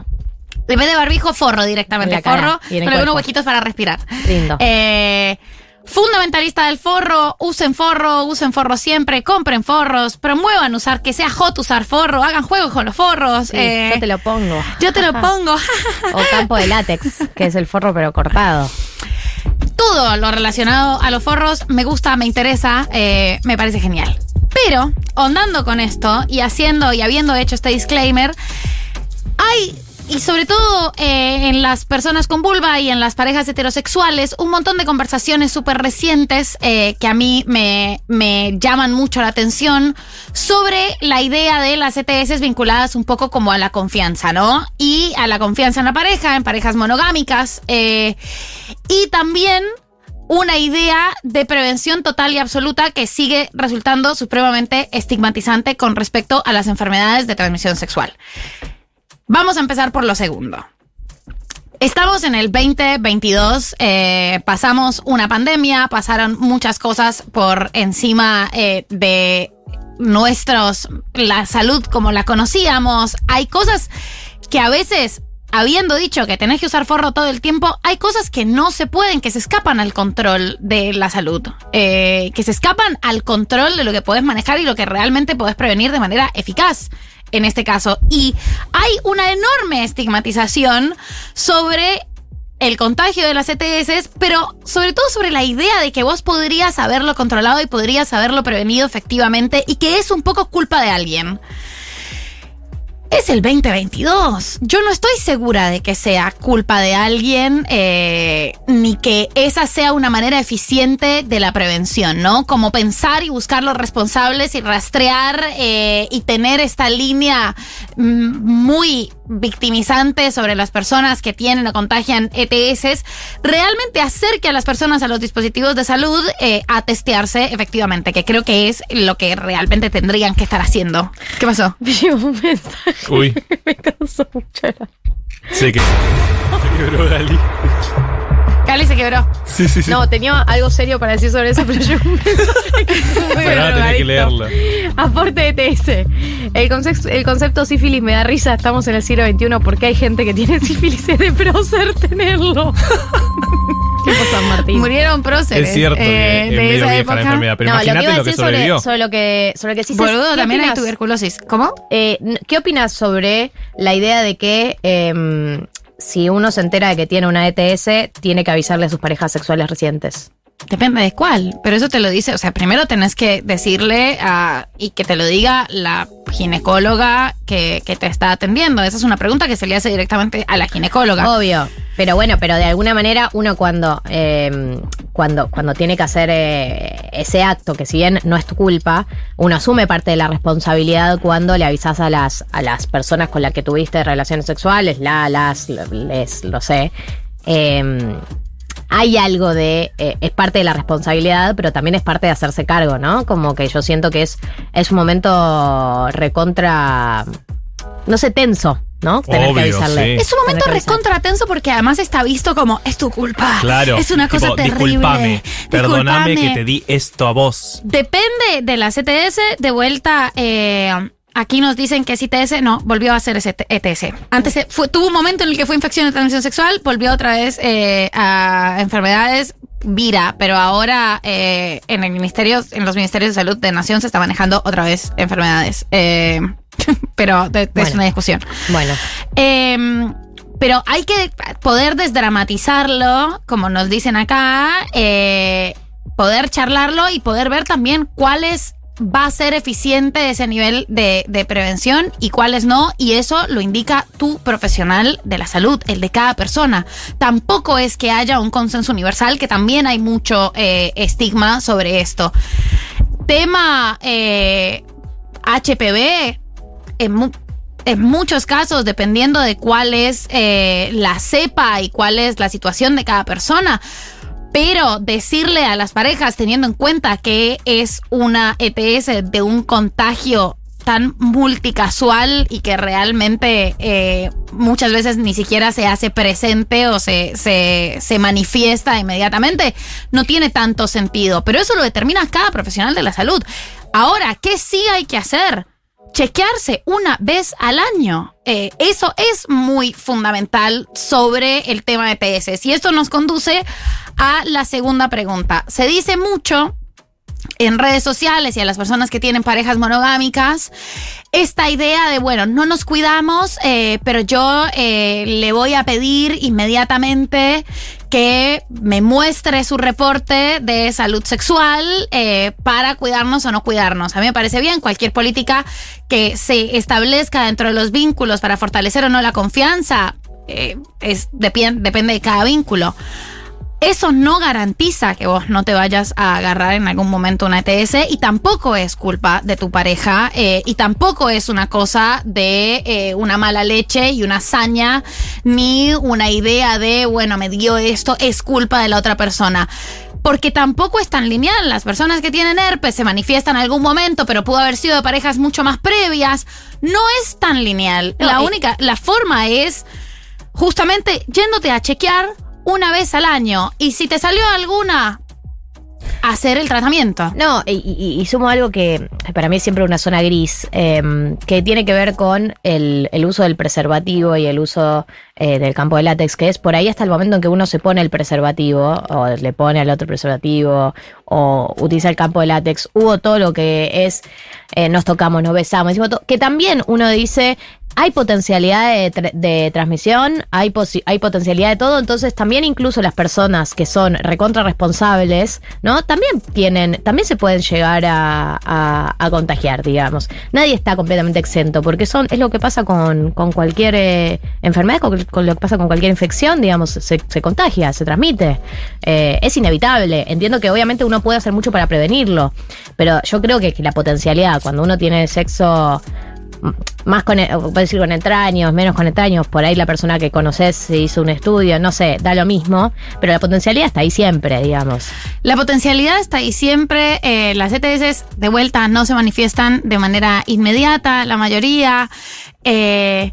En vez de barbijo, forro directamente. Cara forro el con algunos cuerpo. huequitos para respirar. Lindo. Eh, fundamentalista del forro, usen forro, usen forro siempre, compren forros, promuevan usar, que sea hot usar forro, hagan juegos con los forros. Sí, eh, yo te lo pongo. yo te lo pongo. O campo de látex, que es el forro pero cortado. Todo lo relacionado a los forros me gusta, me interesa, eh, me parece genial. Pero, ondando con esto y haciendo y habiendo hecho este disclaimer, hay, y sobre todo eh, en las personas con vulva y en las parejas heterosexuales, un montón de conversaciones súper recientes eh, que a mí me, me llaman mucho la atención sobre la idea de las ETS vinculadas un poco como a la confianza, ¿no? Y a la confianza en la pareja, en parejas monogámicas. eh, y también una idea de prevención total y absoluta que sigue resultando supremamente estigmatizante con respecto a las enfermedades de transmisión sexual. Vamos a empezar por lo segundo. Estamos en el 2022, eh, pasamos una pandemia, pasaron muchas cosas por encima eh, de nuestros, la salud como la conocíamos. Hay cosas que a veces, habiendo dicho que tenés que usar forro todo el tiempo, hay cosas que no se pueden, que se escapan al control de la salud, eh, que se escapan al control de lo que podés manejar y lo que realmente podés prevenir de manera eficaz en este caso. Y hay una enorme estigmatización sobre el contagio de las ETS, pero sobre todo sobre la idea de que vos podrías haberlo controlado y podrías haberlo prevenido efectivamente y que es un poco culpa de alguien. Es el 2022. Yo no estoy segura de que sea culpa de alguien eh, ni que esa sea una manera eficiente de la prevención, ¿no? Como pensar y buscar los responsables y rastrear eh, y tener esta línea mm, muy victimizante sobre las personas que tienen o contagian ETS, realmente acerque a las personas a los dispositivos de salud eh, a testearse efectivamente, que creo que es lo que realmente tendrían que estar haciendo. ¿Qué pasó? un mensaje. Uy. Me causó mucha. Se, que, se quebró. Cali se quebró. Sí, sí, sí. No, tenía algo serio para decir sobre eso, pero yo un mensaje que tenés que leerlo. Aporte de TS. El concepto, el concepto sífilis me da risa. Estamos en el siglo XXI porque hay gente que tiene sífilis es de prócer tenerlo. tipo San Martín. Murieron próceres. Es cierto que eh, es de medio esa vieja la época. enfermedad, pero No, imagínate iba a lo que decir sobre, sobrevivió. sobre lo que sobre lo que sí se- Boludo, ¿qué también hay opinas? tuberculosis. ¿Cómo? Eh, n- ¿Qué opinas sobre la idea de que em, si uno se entera de que tiene una ETS, tiene que avisarle a sus parejas sexuales recientes? Depende de cuál, pero eso te lo dice, o sea, primero tenés que decirle a, y que te lo diga la ginecóloga que, que te está atendiendo. Esa es una pregunta que se le hace directamente a la ginecóloga. Obvio. Pero bueno, pero de alguna manera uno cuando, em, cuando, cuando tiene que hacer eh, ese acto, que si bien no es tu culpa, uno asume parte de la responsabilidad cuando le avisas a las, a las personas con las que tuviste relaciones sexuales, la, las, les, lo sé. Em, hay algo de. eh, es parte de la responsabilidad, pero también es parte de hacerse cargo, ¿no? Como que yo siento que es, es un momento recontra. No sé, tenso, ¿no? Tener que avisarle. sí. Es un momento recontra tenso porque además está visto como es tu culpa. Claro. Es una cosa tipo, terrible. Disculpame. Perdóname que te di esto a vos. Depende de la CTS, de vuelta, eh, aquí nos dicen que es ITS, no, volvió a ser ETS. Antes eh, fue, tuvo un momento en el que fue infección de transmisión sexual, volvió otra vez eh, a enfermedades vira, pero ahora eh, en el ministerio, en los ministerios de salud de Nación se está manejando otra vez enfermedades. Eh, pero de- es Bueno. una discusión. Bueno, Eh, pero hay que poder desdramatizarlo, como nos dicen acá, poder charlarlo y poder ver también cuáles va a ser eficiente ese nivel de, de prevención y cuáles no, y eso lo indica tu profesional de la salud, el de cada persona. Tampoco es que haya un consenso universal, que también hay mucho eh, estigma sobre esto. Tema eh, HPV, en, mu- en muchos casos, dependiendo de cuál es eh, la cepa y cuál es la situación de cada persona. Pero decirle a las parejas, teniendo en cuenta que es una ETS de un contagio tan multicasual y que realmente eh, muchas veces ni siquiera se hace presente o se, se, se manifiesta inmediatamente, no tiene tanto sentido. Pero eso lo determina cada profesional de la salud. Ahora, ¿qué sí hay que hacer? Chequearse una vez al año. Eh, eso es muy fundamental sobre el tema de TS. Y esto nos conduce a la segunda pregunta. Se dice mucho en redes sociales y a las personas que tienen parejas monogámicas esta idea de, bueno, no nos cuidamos, eh, pero yo eh, le voy a pedir inmediatamente que me muestre su reporte de salud sexual eh, para cuidarnos o no cuidarnos. A mí me parece bien cualquier política que se establezca dentro de los vínculos para fortalecer o no la confianza. es, depende de cada vínculo. Eso no garantiza que vos no te vayas a agarrar en algún momento una ETS y tampoco es culpa de tu pareja eh, y tampoco es una cosa de eh, una mala leche y una hazaña ni una idea de, bueno, me dio esto, es culpa de la otra persona. porque tampoco es tan lineal. Las personas que tienen herpes se manifiestan en algún momento, pero pudo haber sido de parejas mucho más previas. No es tan lineal. No, la única, la forma es justamente yéndote a chequear una vez al año. Y si te salió alguna, hacer el tratamiento. No, y, y- y sumo algo que para mí es siempre una zona gris, eh, que tiene que ver con el, uso del preservativo y el uso eh, del campo de látex, que es por ahí hasta el momento en que uno se pone el preservativo, o le pone al otro preservativo, o utiliza el campo de látex, hubo todo lo que es, eh, nos tocamos, nos besamos, que también uno dice, hay potencialidad de, tra- de transmisión, hay, hay potencialidad de todo, entonces también incluso las personas que son recontra responsables, ¿no? También tienen, también se pueden llegar a, contagiar, digamos. Nadie está completamente exento, porque son, es lo que pasa con, con cualquier eh, enfermedad, con, con lo que pasa con cualquier infección, digamos, se, se contagia, se transmite. Eh, es inevitable. Entiendo que obviamente uno puede hacer mucho para prevenirlo, pero yo creo que, que la potencialidad, cuando uno tiene sexo más con, decir con entraños, menos con entraños, por ahí la persona que conoces se hizo un estudio, no sé, da lo mismo, pero la potencialidad está ahí siempre, digamos. La potencialidad está ahí siempre. eh, las ETS de vuelta no se manifiestan de manera inmediata, la mayoría. eh,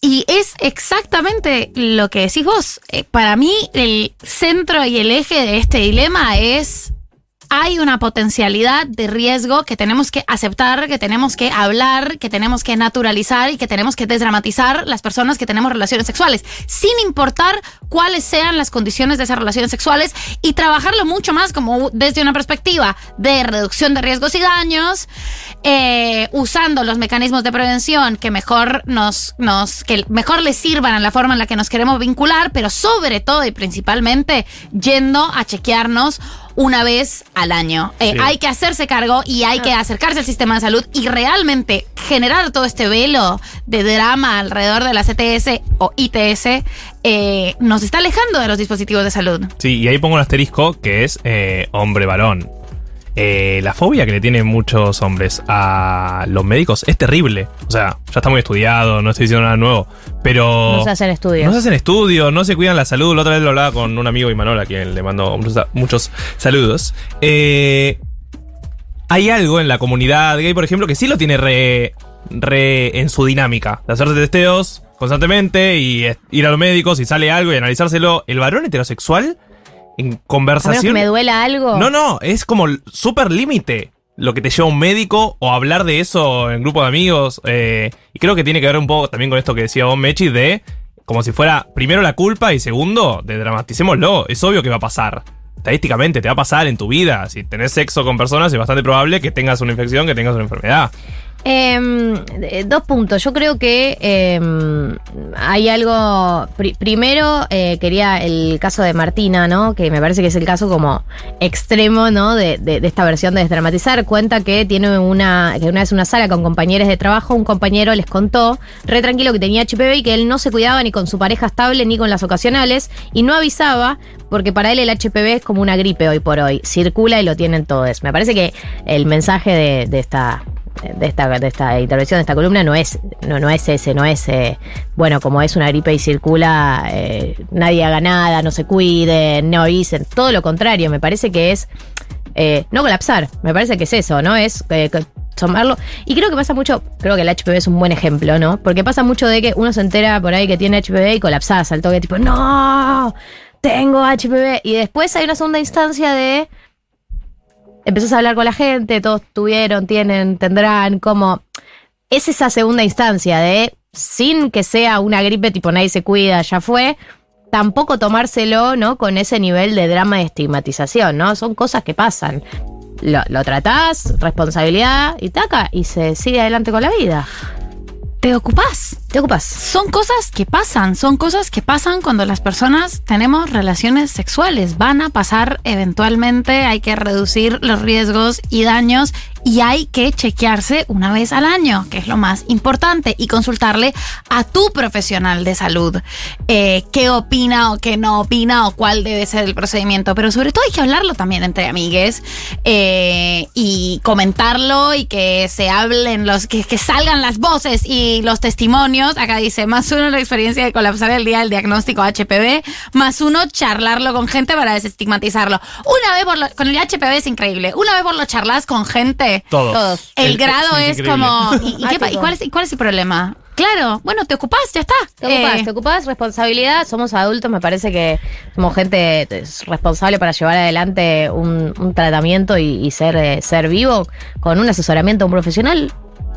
y es exactamente lo que decís vos. Eh, para mí, el centro y el eje de este dilema es. Hay una potencialidad de riesgo que tenemos que aceptar, que tenemos que hablar, que tenemos que naturalizar y que tenemos que desdramatizar las personas que tenemos relaciones sexuales, sin importar cuáles sean las condiciones de esas relaciones sexuales y trabajarlo mucho más como desde una perspectiva de reducción de riesgos y daños, eh, usando los mecanismos de prevención que mejor nos, nos, que mejor les sirvan a la forma en la que nos queremos vincular, pero sobre todo y principalmente yendo a chequearnos una vez al año. Eh, Sí. Hay que hacerse cargo y hay que acercarse al sistema de salud y realmente generar todo este velo de drama alrededor de la CTS o ITS eh, nos está alejando de los dispositivos de salud. Sí, y ahí pongo un asterisco que es eh, hombre-varón. Eh, la fobia que le tienen muchos hombres a los médicos es terrible. O sea, ya está muy estudiado, no estoy diciendo nada nuevo. Pero. No se hacen estudios. No se hacen estudios, no se cuidan la salud. La otra vez lo hablaba con un amigo Imanol, a quien le mando muchos, saludos. Eh, hay algo en la comunidad gay, por ejemplo, que sí lo tiene re, re en su dinámica. De hacerse testeos constantemente y ir a los médicos y sale algo y analizárselo. El varón heterosexual, en A menos que conversación. me duela algo. No, no, es como súper límite lo que te lleva un médico o hablar de eso en grupo de amigos. eh, y creo que tiene que ver un poco también con esto que decía vos, Mechi, de como si fuera primero la culpa y segundo, de dramaticémoslo. Es obvio que va a pasar. Estadísticamente te va a pasar en tu vida. Si tenés sexo con personas es bastante probable que tengas una infección, que tengas una enfermedad. Em, dos puntos. Yo creo que em, hay algo. pri- primero, eh, quería el caso de Martina, ¿no? Que me parece que es el caso como extremo, ¿no? De, de- esta versión de desdramatizar. Cuenta que tiene una. una vez una sala con compañeros de trabajo, un compañero les contó, re tranquilo, que tenía HPV y que él no se cuidaba ni con su pareja estable ni con las ocasionales y no avisaba porque para él el HPV es como una gripe hoy por hoy. Circula y lo tienen todos. Me parece que el mensaje de esta de esta, de esta intervención, de esta columna, no es, no, no es ese, no es, eh, bueno, como es una gripe y circula, eh, nadie haga nada, no se cuide, no avisen, todo lo contrario, me parece que es eh, no colapsar, me parece que es eso, ¿no? Es tomarlo. Y creo que pasa mucho, creo que el HPV es un buen ejemplo, ¿no? Porque pasa mucho de que uno se entera por ahí que tiene HPV y colapsás al toque, tipo, no, tengo HPV. Y después hay una segunda instancia de empezás a hablar con la gente, todos tuvieron, tienen, tendrán, como... Es esa segunda instancia de, sin que sea una gripe tipo nadie se cuida, ya fue, tampoco tomárselo, ¿no? Con ese nivel de drama y estigmatización, ¿no? Son cosas que pasan. Lo, lo tratás, responsabilidad y taca, y se sigue adelante con la vida. ¿Te ocupás? ¿Te ocupas? Son cosas que pasan, son cosas que pasan cuando las personas tenemos relaciones sexuales. Van a pasar eventualmente, hay que reducir los riesgos y daños y hay que chequearse una vez al año, que es lo más importante, y consultarle a tu profesional de salud eh, qué opina o qué no opina o cuál debe ser el procedimiento. Pero sobre todo hay que hablarlo también entre amigues eh, y comentarlo y que se hablen los, que, que salgan las voces y los testimonios años, acá dice, más uno la experiencia de colapsar el día del diagnóstico HPV, más uno charlarlo con gente para desestigmatizarlo. Una vez por lo- con el HPV es increíble. Una vez por lo charlas con gente, Todos. Todos. el, El- grado es como, ¿y, y qué pa- y cuál, es, y cuál es el problema? Claro, bueno, te ocupás, ya está. Te ocupás, Eh, te ocupás, responsabilidad, somos adultos, me parece que somos gente responsable para llevar adelante un, un tratamiento y, y ser, eh, ser vivo con un asesoramiento de un profesional.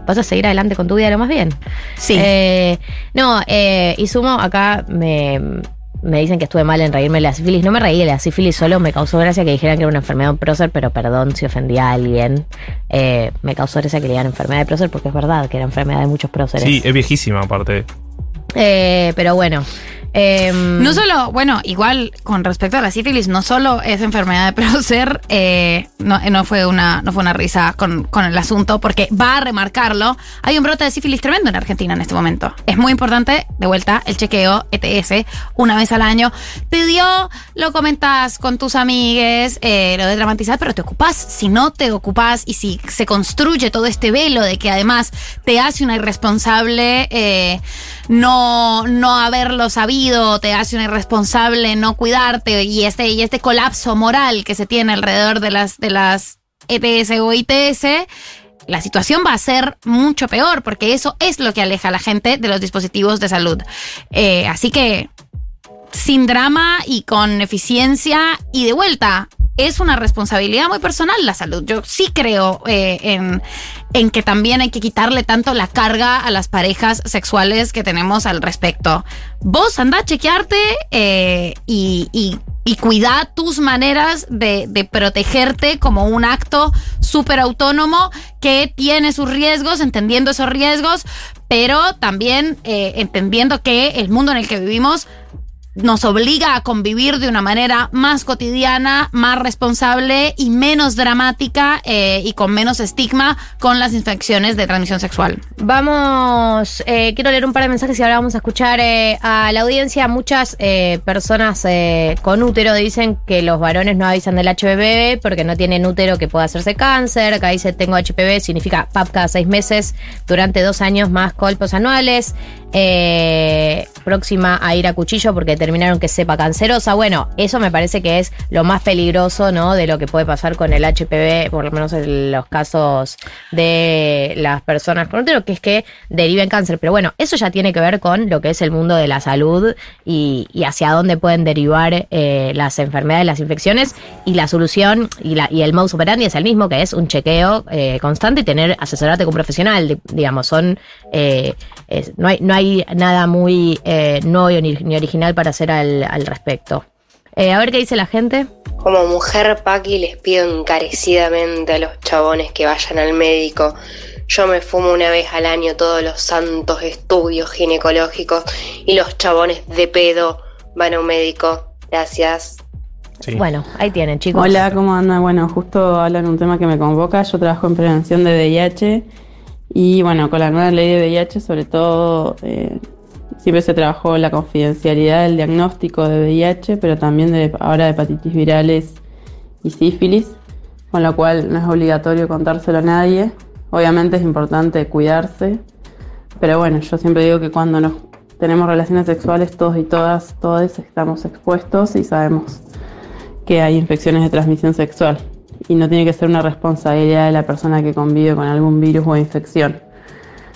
Vas a seguir adelante con tu vida lo más bien. Sí. Eh, no, eh, y sumo, acá me, me dicen que estuve mal en reírme de la sífilis. No me reí de la sífilis, solo me causó gracia que dijeran que era una enfermedad de un prócer, pero perdón si ofendía a alguien. Eh, me causó gracia que le digan enfermedad de prócer porque es verdad que era enfermedad de muchos próceres. Sí, es viejísima aparte. Eh, pero bueno. Em, No solo, bueno, igual con respecto a la sífilis, no solo es enfermedad de prócer, eh, no, no fue una, no fue una risa con, con el asunto, porque va a remarcarlo. Hay un brote de sífilis tremendo en Argentina en este momento. Es muy importante, de vuelta, el chequeo ETS una vez al año. Te dio, lo comentas con tus amigues, eh, lo de dramatizar, pero te ocupás. Si no te ocupás y si se construye todo este velo de que además te hace una irresponsable eh, no, no haberlo sabido, te hace una irresponsable no cuidarte y este, y este colapso moral que se tiene alrededor de las, de las ETS o ITS, la situación va a ser mucho peor porque eso es lo que aleja a la gente de los dispositivos de salud. Eh, así que sin drama y con eficiencia y de vuelta. Es una responsabilidad muy personal la salud. Yo sí creo eh, en, en que también hay que quitarle tanto la carga a las parejas sexuales que tenemos al respecto. Vos anda a chequearte eh, y, y, cuida tus maneras de, de protegerte como un acto súper autónomo que tiene sus riesgos, entendiendo esos riesgos, pero también eh, entendiendo que el mundo en el que vivimos nos obliga a convivir de una manera más cotidiana, más responsable y menos dramática eh, y con menos estigma con las infecciones de transmisión sexual. Vamos, eh, quiero leer un par de mensajes y ahora vamos a escuchar eh, a la audiencia. Muchas eh, personas con útero dicen que los varones no avisan del HPV porque no tienen útero que pueda hacerse cáncer. Acá dice tengo HPV, significa PAP cada seis meses durante dos años más colpos anuales. Eh, próxima a ir a cuchillo porque terminaron que sepa cancerosa. Bueno, eso me parece que es lo más peligroso, ¿no? De lo que puede pasar con el HPV, por lo menos en los casos de las personas con útero, que es que deriven cáncer. Pero bueno, eso ya tiene que ver con lo que es el mundo de la salud y, hacia dónde pueden derivar eh, las enfermedades, las infecciones y la solución y, la, y el modus operandi es el mismo, que es un chequeo eh, constante y tener asesorarte con un profesional. di- Digamos, son eh, no, hay, no hay nada muy eh, nuevo ni, ni original para hacer al, al respecto. Eh, a ver qué dice la gente. Como mujer, Paqui, les pido encarecidamente a los chabones que vayan al médico. Yo me fumo una vez al año todos los santos estudios ginecológicos y los chabones de pedo van a un médico. Gracias. Bueno, ahí tienen, chicos. Hola, ¿cómo andan? Bueno, justo hablan un tema que me convoca. Yo trabajo en prevención de VIH y bueno, con la nueva ley de VIH sobre todo eh, siempre se trabajó la confidencialidad del diagnóstico de VIH, pero también de ahora de hepatitis virales y sífilis, con lo cual no es obligatorio contárselo a nadie. Obviamente es importante cuidarse, pero bueno, yo siempre digo que cuando nos tenemos relaciones sexuales todos y todas, todos estamos expuestos y sabemos que hay infecciones de transmisión sexual y no tiene que ser una responsabilidad de la persona que convive con algún virus o infección.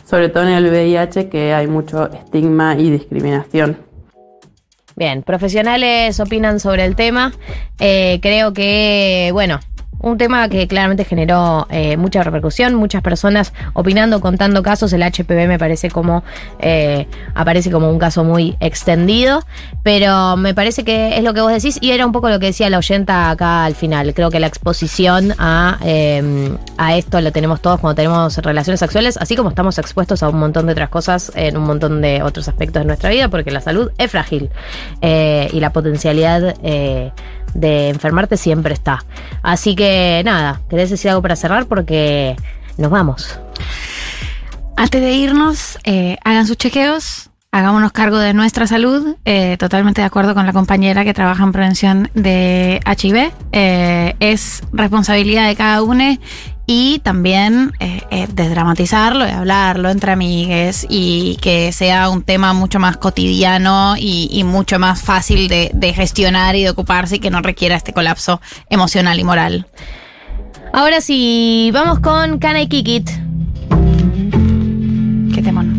Sobre todo en el VIH que hay mucho estigma y discriminación. Bien, profesionales opinan sobre el tema. Eh, creo que, bueno, un tema que claramente generó eh, mucha repercusión, muchas personas opinando, contando casos. El HPV me parece como eh, aparece como un caso muy extendido, pero me parece que es lo que vos decís y era un poco lo que decía la oyenta acá al final. Creo que la exposición a, eh, a esto lo tenemos todos cuando tenemos relaciones sexuales, así como estamos expuestos a un montón de otras cosas en un montón de otros aspectos de nuestra vida, porque la salud es frágil eh, y la potencialidad eh, de enfermarte siempre está. Así que nada, ¿querés decir algo para cerrar? Porque nos vamos. Antes de irnos, eh, hagan sus chequeos, hagámonos cargo de nuestra salud. eh, totalmente de acuerdo con la compañera que trabaja en prevención de HIV. Eh, es responsabilidad de cada uno y también eh, eh, desdramatizarlo y hablarlo entre amigues y que sea un tema mucho más cotidiano y, y mucho más fácil de, de gestionar y de ocuparse y que no requiera este colapso emocional y moral. Ahora sí, vamos con Can I Kick It. Qué temón.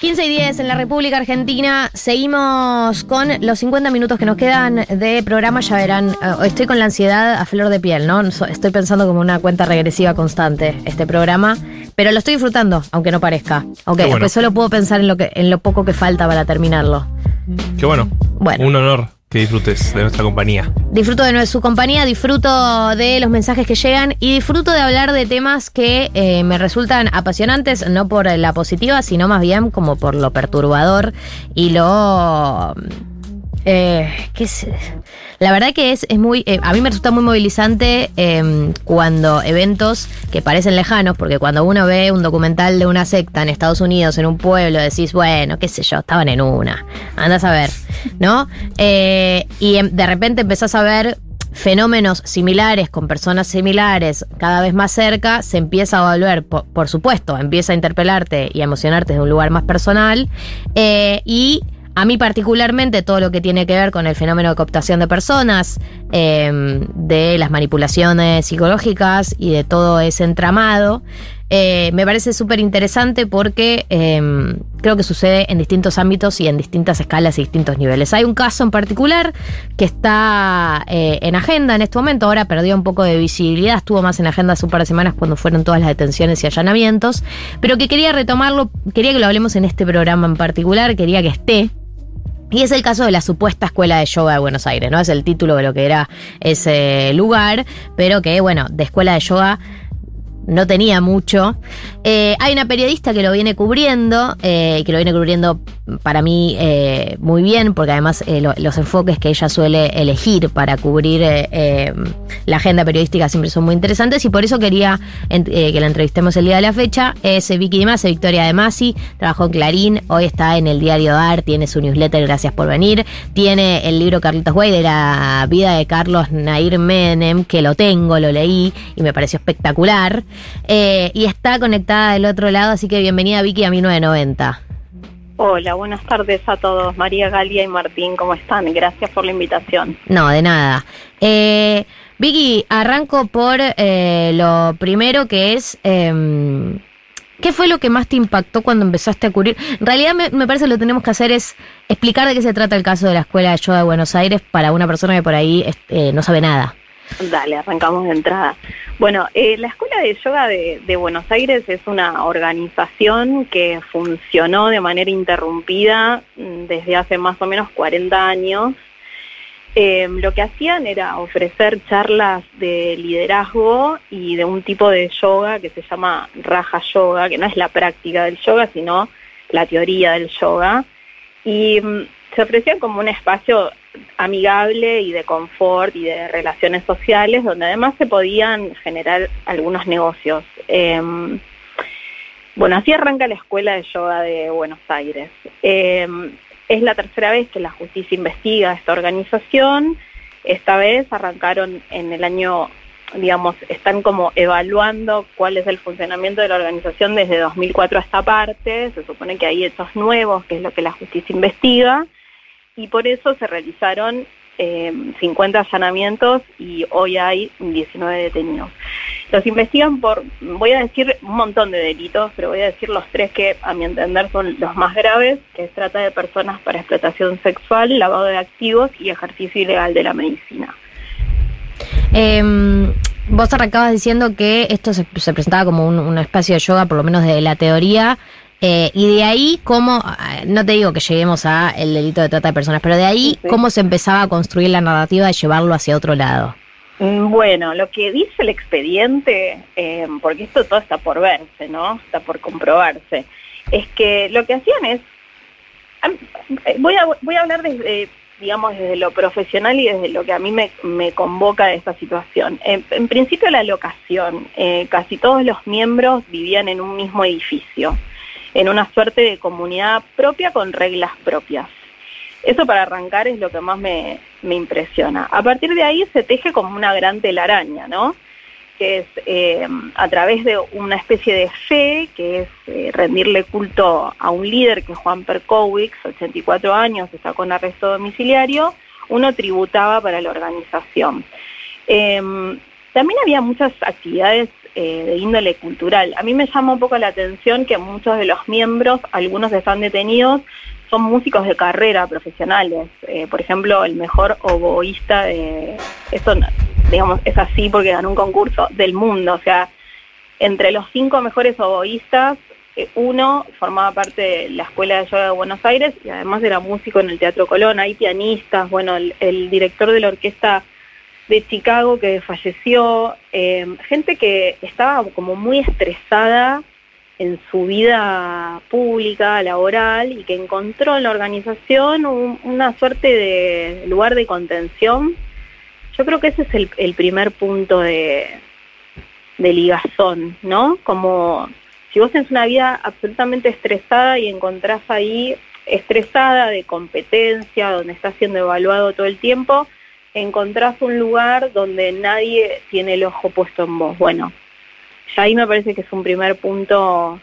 15 y 10 en la República Argentina. Seguimos con los 50 minutos que nos quedan de programa. Ya verán, eh, estoy con la ansiedad a flor de piel, ¿no? Estoy pensando como una cuenta regresiva constante este programa. Pero lo estoy disfrutando, aunque no parezca. Aunque bueno. después solo puedo pensar en lo, que, en lo poco que falta para terminarlo. Qué bueno. Bueno. Un honor que disfrutes de nuestra compañía. Disfruto de su compañía, disfruto de los mensajes que llegan y disfruto de hablar de temas que eh, me resultan apasionantes, no por la positiva, sino más bien como por lo perturbador y lo... Eh, ¿qué es? La verdad que es, es muy. eh, a mí me resulta muy movilizante eh, cuando eventos que parecen lejanos, porque cuando uno ve un documental de una secta en Estados Unidos, en un pueblo, decís, bueno, qué sé yo, estaban en una. Andás a ver, ¿no? Eh, y em- de repente empezás a ver fenómenos similares con personas similares cada vez más cerca, se empieza a volver, por, por supuesto, empieza a interpelarte y a emocionarte desde un lugar más personal. eh, y a mí particularmente todo lo que tiene que ver con el fenómeno de cooptación de personas, eh, de las manipulaciones psicológicas y de todo ese entramado, eh, me parece súper interesante porque eh, creo que sucede en distintos ámbitos y en distintas escalas y distintos niveles. Hay un caso en particular que está eh, en agenda en este momento, ahora perdió un poco de visibilidad, estuvo más en agenda hace un par de semanas cuando fueron todas las detenciones y allanamientos, pero que quería retomarlo, quería que lo hablemos en este programa en particular, quería que esté. Y es el caso de la supuesta escuela de yoga de Buenos Aires, ¿no? Es el título de lo que era ese lugar, pero que, bueno, de escuela de yoga no tenía mucho. Eh, hay una periodista que lo viene cubriendo, eh, que lo viene cubriendo para mí eh, muy bien, porque además eh, lo- los enfoques que ella suele elegir para cubrir la agenda periodística siempre son muy interesantes y por eso quería que la entrevistemos el día de la fecha. Es Vicky de Masi, Victoria de Masi, trabajó en Clarín, hoy está en el diario DAR, tiene su newsletter Gracias por venir, tiene el libro Carlitos Way de la vida de Carlos Nair Menem, que lo tengo, lo leí y me pareció espectacular. Eh, y está conectada del otro lado, así que bienvenida Vicky a 1990. Hola, buenas tardes a todos. María Galia y Martín, ¿cómo están? Gracias por la invitación. No, de nada. Eh, Vicky, arranco por eh, lo primero que es... em, ¿Qué fue lo que más te impactó cuando empezaste a cubrir? En realidad me, me parece que lo que tenemos que hacer es explicar de qué se trata el caso de la Escuela de Yoga de Buenos Aires para una persona que por ahí eh, no sabe nada. Dale, arrancamos de entrada. Bueno, eh, la Escuela de Yoga de, Buenos Aires es una organización que funcionó de manera interrumpida mm, desde hace más o menos 40 años. Eh, lo que hacían era ofrecer charlas de liderazgo y de un tipo de yoga que se llama Raja Yoga, que no es la práctica del yoga, sino la teoría del yoga. Y mm, se ofrecían como un espacio amigable y de confort y de relaciones sociales, donde además se podían generar algunos negocios. Em, bueno, así arranca la Escuela de Yoga de Buenos Aires. Em, es la tercera vez que la justicia investiga esta organización. Esta vez arrancaron en el año, digamos, están como evaluando cuál es el funcionamiento de la organización desde 2004 a esta parte. Se supone que hay hechos nuevos, que es lo que la justicia investiga y por eso se realizaron eh, 50 allanamientos y hoy hay 19 detenidos. Los investigan por, voy a decir un montón de delitos, pero voy a decir los tres que a mi entender son los más graves, que es trata de personas para explotación sexual, lavado de activos y ejercicio ilegal de la medicina. Em, vos arrancabas diciendo que esto se, se presentaba como un espacio de yoga, por lo menos de la teoría, eh, y de ahí, ¿cómo, ah, no te digo que lleguemos a el delito de trata de personas, pero de ahí, Sí. ¿cómo se empezaba a construir la narrativa de llevarlo hacia otro lado? Mm, Bueno, lo que dice el expediente, eh, porque esto todo está por verse, ¿no? Está por comprobarse, es que lo que hacían es, eh, voy a, voy a hablar desde, digamos, desde lo profesional y desde lo que a mí me, me convoca de esta situación. En, en principio la locación, eh, casi todos los miembros vivían en un mismo edificio. En una suerte de comunidad propia con reglas propias. Eso para arrancar es lo que más me, me impresiona. A partir de ahí se teje como una gran telaraña, ¿no? que es eh, a través de una especie de fe, que es eh, rendirle culto a un líder que es Juan Perkowicz, 84 años, está con arresto domiciliario, uno tributaba para la organización. Em, también había muchas actividades eh, de índole cultural. A mí me llama un poco la atención que muchos de los miembros, algunos están detenidos, son músicos de carrera profesionales. por ejemplo, el mejor oboísta de... Esto digamos, es así porque ganó un concurso del mundo. O sea, entre los cinco mejores oboístas, eh, uno formaba parte de la Escuela de Yoga de Buenos Aires y además era músico en el Teatro Colón. Hay pianistas, bueno, el, director de la orquesta de Chicago que falleció, eh, gente que estaba como muy estresada en su vida pública, laboral, y que encontró en la organización una suerte de lugar de contención yo creo que ese es el, primer punto de, ligazón, ¿no? Como si vos tenés una vida absolutamente estresada y encontrás ahí estresada de competencia, donde estás siendo evaluado todo el tiempo, encontrás un lugar donde nadie tiene el ojo puesto en vos. Bueno, ya ahí me parece que es un primer punto,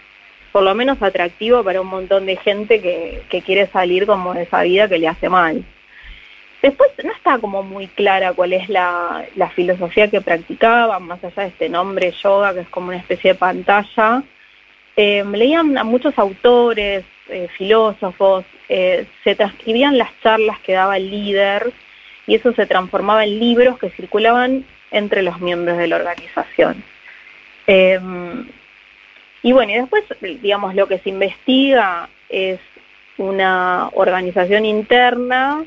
por lo menos atractivo para un montón de gente que, que quiere salir como de esa vida que le hace mal. Después no está como muy clara cuál es la, filosofía que practicaban, más allá de este nombre yoga, que es como una especie de pantalla. Eh, leían a muchos autores, eh, filósofos, eh, se transcribían las charlas que daba el líder y eso se transformaba en libros que circulaban entre los miembros de la organización. y bueno, y después, digamos, lo que se investiga es una organización interna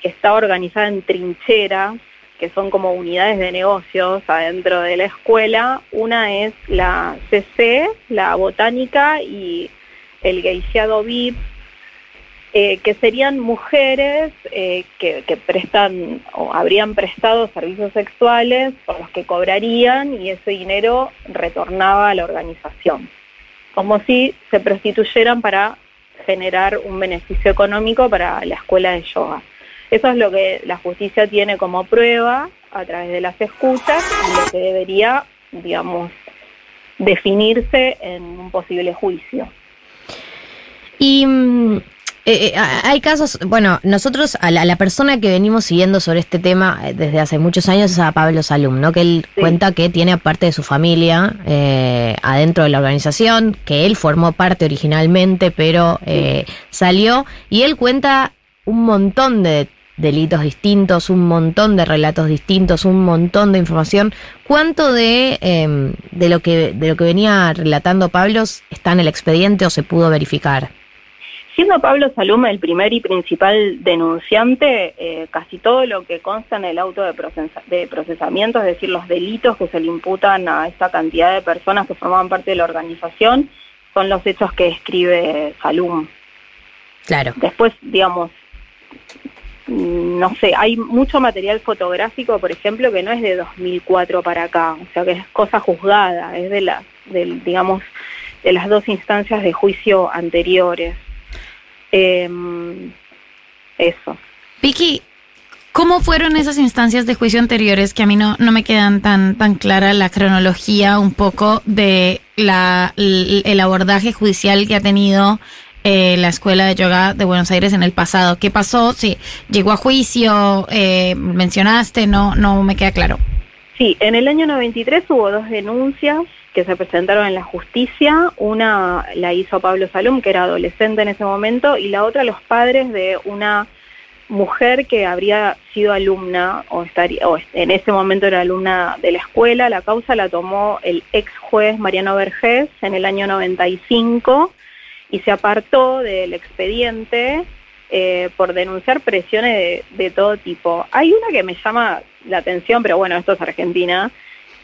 que está organizada en trincheras, que son como unidades de negocios adentro de la escuela. Una es la CC, la botánica y el geishiado VIP, eh, que serían mujeres eh, que, prestan o habrían prestado servicios sexuales por los que cobrarían y ese dinero retornaba a la organización, como si se prostituyeran para generar un beneficio económico para la escuela de yoga. Eso es lo que la justicia tiene como prueba a través de las escuchas y lo que debería, digamos, definirse en un posible juicio. Y mm, eh, eh, hay casos, bueno, nosotros a la, persona que venimos siguiendo sobre este tema eh, desde hace muchos años es a Pablo Salum, ¿no? Que él cuenta que tiene aparte de su familia adentro de la organización, que él formó parte originalmente, pero salió y él cuenta un montón de delitos distintos, un montón de relatos distintos, un montón de información. ¿Cuánto de, em, de, lo, que, de lo que venía relatando Pablo está en el expediente o se pudo verificar? Siendo Pablo Salum el primer y principal denunciante, eh, casi todo lo que consta en el auto de, de, procesamiento, es decir, los delitos que se le imputan a esta cantidad de personas que formaban parte de la organización, son los hechos que escribe Salum. Claro. Después, digamos, no sé, hay mucho material fotográfico, por ejemplo, que no es de 2004 para acá, o sea que es cosa juzgada, es de las, digamos, de las dos instancias de juicio anteriores. Em, eso. Vicky, ¿cómo fueron esas instancias de juicio anteriores que a mí no, no me quedan tan, tan clara la cronología un poco de la, el abordaje judicial que ha tenido eh, la Escuela de Yoga de Buenos Aires en el pasado. ¿Qué pasó? Sí, llegó a juicio, eh, mencionaste, no, no me queda claro. Sí, en el año 93 hubo dos denuncias que se presentaron en la justicia. Una la hizo Pablo Salum, que era adolescente en ese momento, y la otra los padres de una mujer que habría sido alumna o, estaría, o en ese momento era alumna de la escuela. La causa la tomó el ex juez Mariano Vergés en el año 95 y se apartó del expediente eh, por denunciar presiones de, todo tipo. Hay una que me llama la atención, pero bueno, esto es Argentina,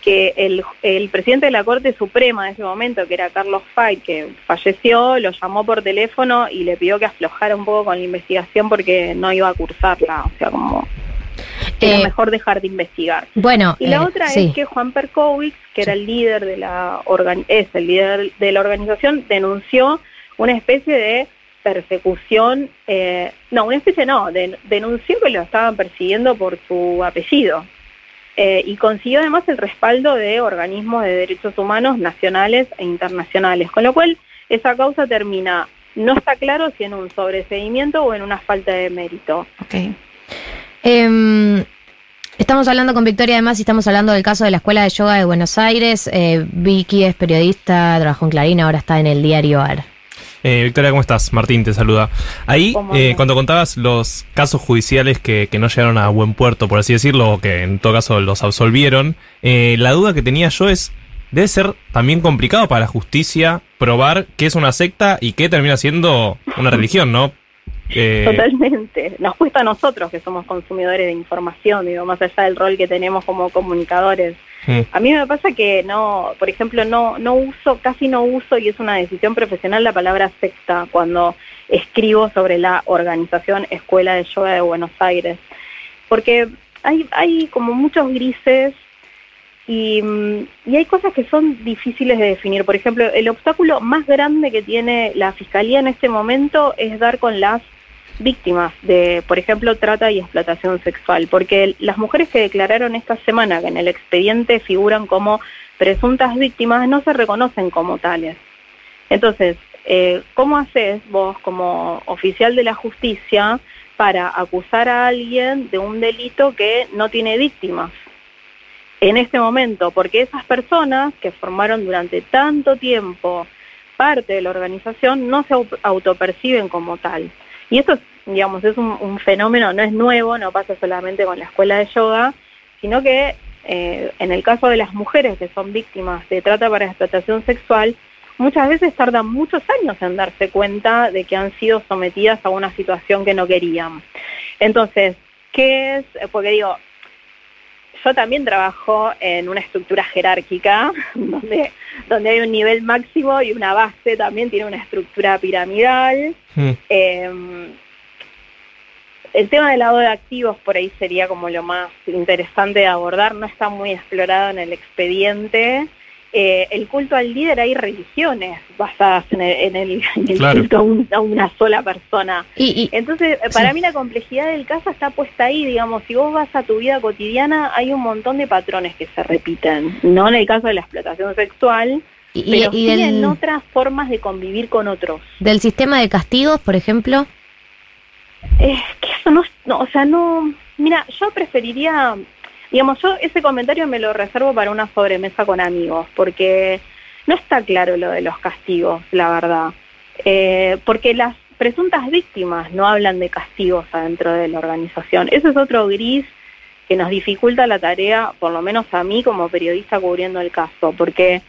que el, el presidente de la Corte Suprema en ese momento, que era Carlos Fay, que falleció, lo llamó por teléfono y le pidió que aflojara un poco con la investigación porque no iba a cursarla, o sea, como era eh, mejor dejar de investigar. Bueno, y la eh, otra es que Juan Perkowicz, que era el líder de la es el líder de la organización, denunció una especie de persecución, eh, no, una especie no, de, denunció que lo estaban persiguiendo por su apellido. Eh, y consiguió además el respaldo de organismos de derechos humanos nacionales e internacionales, con lo cual esa causa termina, no está claro si en un sobreseguimiento o en una falta de mérito. Em, estamos hablando con Victoria además y estamos hablando del caso de la Escuela de Yoga de Buenos Aires. Eh, Vicky es periodista, trabajó en Clarín, ahora está en el diario AR. Eh, Victoria, ¿cómo estás? Martín te saluda. Ahí, ¿Cómo eh, cuando contabas los casos judiciales que, que no llegaron a buen puerto, por así decirlo, o que en todo caso los absolvieron, eh, la duda que tenía yo es, debe ser también complicado para la justicia probar qué es una secta y qué termina siendo una religión, ¿no? Eh, Totalmente. Nos cuesta a nosotros que somos consumidores de información, digo, más allá del rol que tenemos como comunicadores. mm, A mí me pasa que no, por ejemplo, no, no uso, casi no uso, y es una decisión profesional, la palabra secta cuando escribo sobre la organización Escuela de Yoga de Buenos Aires. Porque hay, hay como muchos grises y, mm, y hay cosas que son difíciles de definir. Por ejemplo, el obstáculo más grande que tiene la Fiscalía en este momento es dar con las víctimas de, por ejemplo, trata y explotación sexual, porque las mujeres que declararon esta semana que en el expediente figuran como presuntas víctimas no se reconocen como tales. Entonces, eh, ¿cómo haces vos como oficial de la justicia para acusar a alguien de un delito que no tiene víctimas? En este momento, porque esas personas que formaron durante tanto tiempo parte de la organización no se au- autoperciben como tal. Y esto, es, digamos, es un, fenómeno, no es nuevo, no pasa solamente con la escuela de yoga, sino que eh, en el caso de las mujeres que son víctimas de trata para explotación sexual, muchas veces tardan muchos años en darse cuenta de que han sido sometidas a una situación que no querían. Entonces, ¿qué es? Porque digo, yo también trabajo en una estructura jerárquica donde, donde hay un nivel máximo y una base también tiene una estructura piramidal. mm. Eh, el tema del lavado de activos por ahí sería como lo más interesante de abordar, no está muy explorado en el expediente. Eh, el culto al líder hay religiones basadas en el, en el- en el Claro. culto a, un- a una sola persona. Y, Entonces, eh, para Sí. mí la complejidad del caso está puesta ahí, digamos, si vos vas a tu vida cotidiana hay un montón de patrones que se repiten, no en el caso de la explotación sexual, y- pero y sí del- en otras formas de convivir con otros. del sistema de castigos, por ejemplo. Es que eso no, no, o sea, no, mira, yo preferiría, digamos, yo ese comentario me lo reservo para una sobremesa con amigos, porque no está claro lo de los castigos, la verdad, Eh, porque las presuntas víctimas no hablan de castigos adentro de la organización. Ese es otro gris que nos dificulta la tarea, por lo menos a mí como periodista cubriendo el caso, porque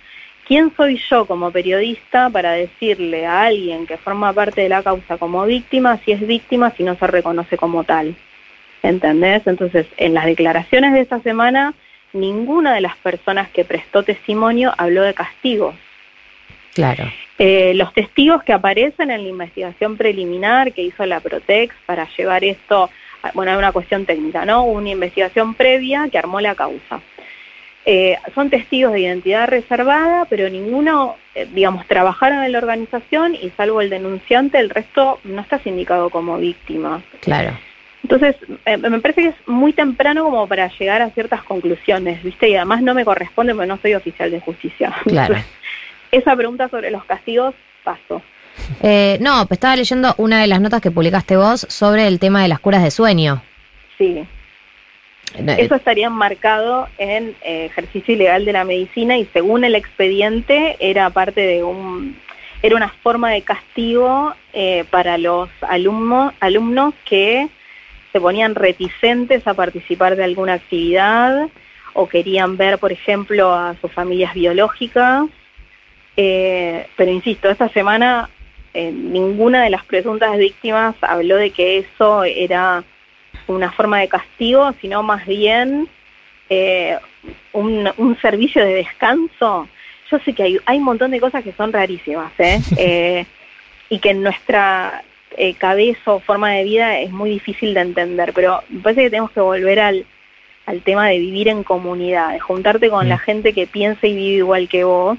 ¿quién soy yo como periodista para decirle a alguien que forma parte de la causa como víctima si es víctima si no se reconoce como tal? ¿Entendés? Entonces, en las declaraciones de esta semana, ninguna de las personas que prestó testimonio habló de castigos. Claro. Eh, los testigos que aparecen en la investigación preliminar que hizo la Protex para llevar esto, a- bueno, es una cuestión técnica, ¿no? Una investigación previa que armó la causa. Eh, son testigos de identidad reservada, pero ninguno, eh, digamos, trabajaron en la organización y salvo el denunciante, el resto no está sindicado como víctima. Claro. Entonces, eh, me parece que es muy temprano como para llegar a ciertas conclusiones, ¿viste? Y además no me corresponde porque no soy oficial de justicia. Claro. Esa pregunta sobre los castigos, paso. Eh, no, pues estaba leyendo una de las notas que publicaste vos sobre el tema de las curas de sueño. Sí. Eh, Eso estaría enmarcado en eh, ejercicio ilegal de la medicina y según el expediente era parte de un era una forma de castigo eh, para los alumnos alumnos que se ponían reticentes a participar de alguna actividad o querían ver, por ejemplo, a sus familias biológicas. Eh, pero insisto, esta semana eh, ninguna de las presuntas víctimas habló de que eso era una forma de castigo, sino más bien eh, un, un servicio de descanso. Yo sé que hay, hay un montón de cosas que son rarísimas, ¿eh? Eh, y que en nuestra eh, cabeza o forma de vida es muy difícil de entender, pero me parece que tenemos que volver al, al tema de vivir en comunidad, de juntarte con la gente que piensa y vive igual que vos,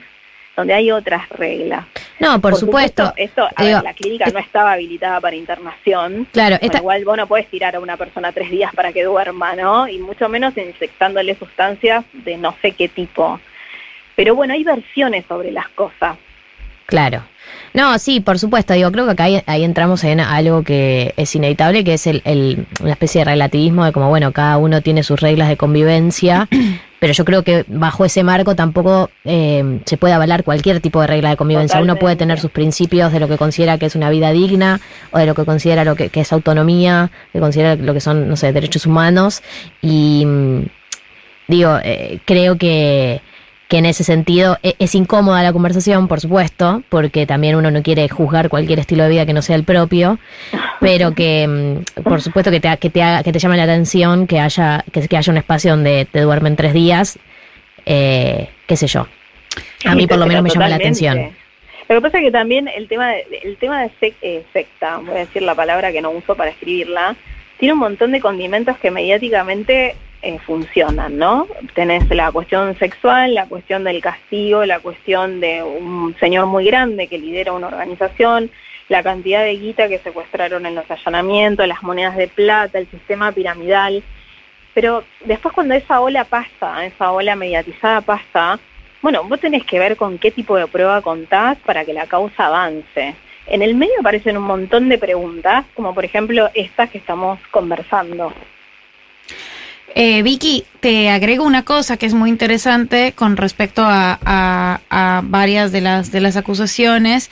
donde hay otras reglas. No, por, supuesto. Esto, a Digo, ver, la clínica no estaba habilitada para internación. Claro, esta- cual vos no podés tirar a una persona tres días para que duerma, ¿no? Y mucho menos inyectándole sustancias de no sé qué tipo. Pero bueno, hay versiones sobre las cosas. Claro. No, sí, por supuesto. Digo, creo que acá ahí, ahí entramos en algo que es inevitable, que es el, el- una especie de relativismo de como, bueno, cada uno tiene sus reglas de convivencia, pero yo creo que bajo ese marco tampoco eh, se puede avalar cualquier tipo de regla de convivencia. Uno puede tener sus principios de lo que considera que es una vida digna o de lo que considera lo que, que es autonomía, que considera lo que son, no sé, derechos humanos y mm, digo, eh, creo que, que en ese sentido e- es, incómoda la conversación, por supuesto, porque también uno no quiere juzgar cualquier estilo de vida que no sea el propio, pero que mm, por supuesto que te, que te, haga, que te llame la atención que haya, que, que haya un espacio donde te duermen tres días, eh, qué sé yo. A mí por lo menos me llama la atención. Lo que pasa es que también el tema de, el tema de sec- eh, secta, voy a decir la palabra que no uso para escribirla, tiene un montón de condimentos que mediáticamente eh, funcionan, ¿no? Tenés la cuestión sexual, la cuestión del castigo, la cuestión de un señor muy grande que lidera una organización, la cantidad de guita que secuestraron en los allanamientos, las monedas de plata, el sistema piramidal. Pero después cuando esa ola pasa, esa ola mediatizada pasa, bueno, vos tenés que ver con qué tipo de prueba contás para que la causa avance. En el medio aparecen un montón de preguntas, como por ejemplo estas que estamos conversando. Eh, Vicky, te agrego una cosa que es muy interesante con respecto a, a- a varias de las, de las acusaciones.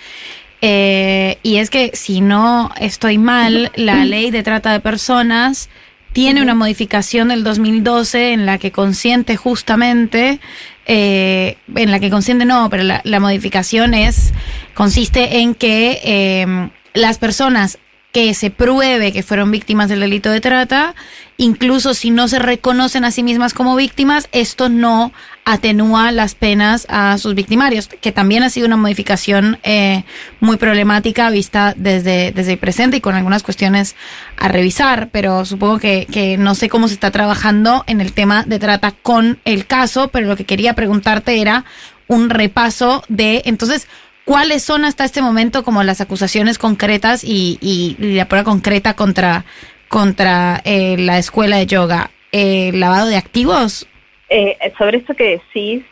eh, y es que si no estoy mal, la ley de trata de personas tiene una modificación del 2012 en la que consiente justamente, eh, en la que consiente no, pero la, la modificación es, consiste en que eh, las personas que se pruebe que fueron víctimas del delito de trata, incluso si no se reconocen a sí mismas como víctimas, esto no atenúa las penas a sus victimarios, que también ha sido una modificación eh, muy problemática vista desde, desde el presente y con algunas cuestiones a revisar, pero supongo que, que no sé cómo se está trabajando en el tema de trata con el caso, pero lo que quería preguntarte era un repaso de, entonces, ¿Cuáles son hasta este momento como las acusaciones concretas y, y la prueba concreta contra, contra eh, la escuela de yoga? Eh, ¿Lavado de activos? Eh, sobre esto que decís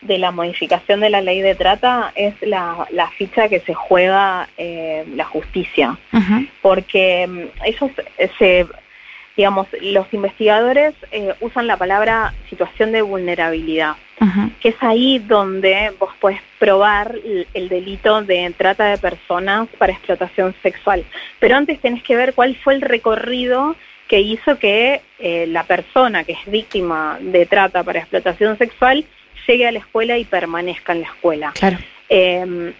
de la modificación de la ley de trata, es la, la ficha que se juega eh, la justicia. porque mm, ellos eh, se, digamos, los investigadores eh, usan la palabra situación de vulnerabilidad, que es ahí donde vos podés probar el, el delito de trata de personas para explotación sexual. Pero antes tenés que ver cuál fue el recorrido que hizo que eh, la persona que es víctima de trata para explotación sexual llegue a la escuela y permanezca en la escuela. Claro. Eh,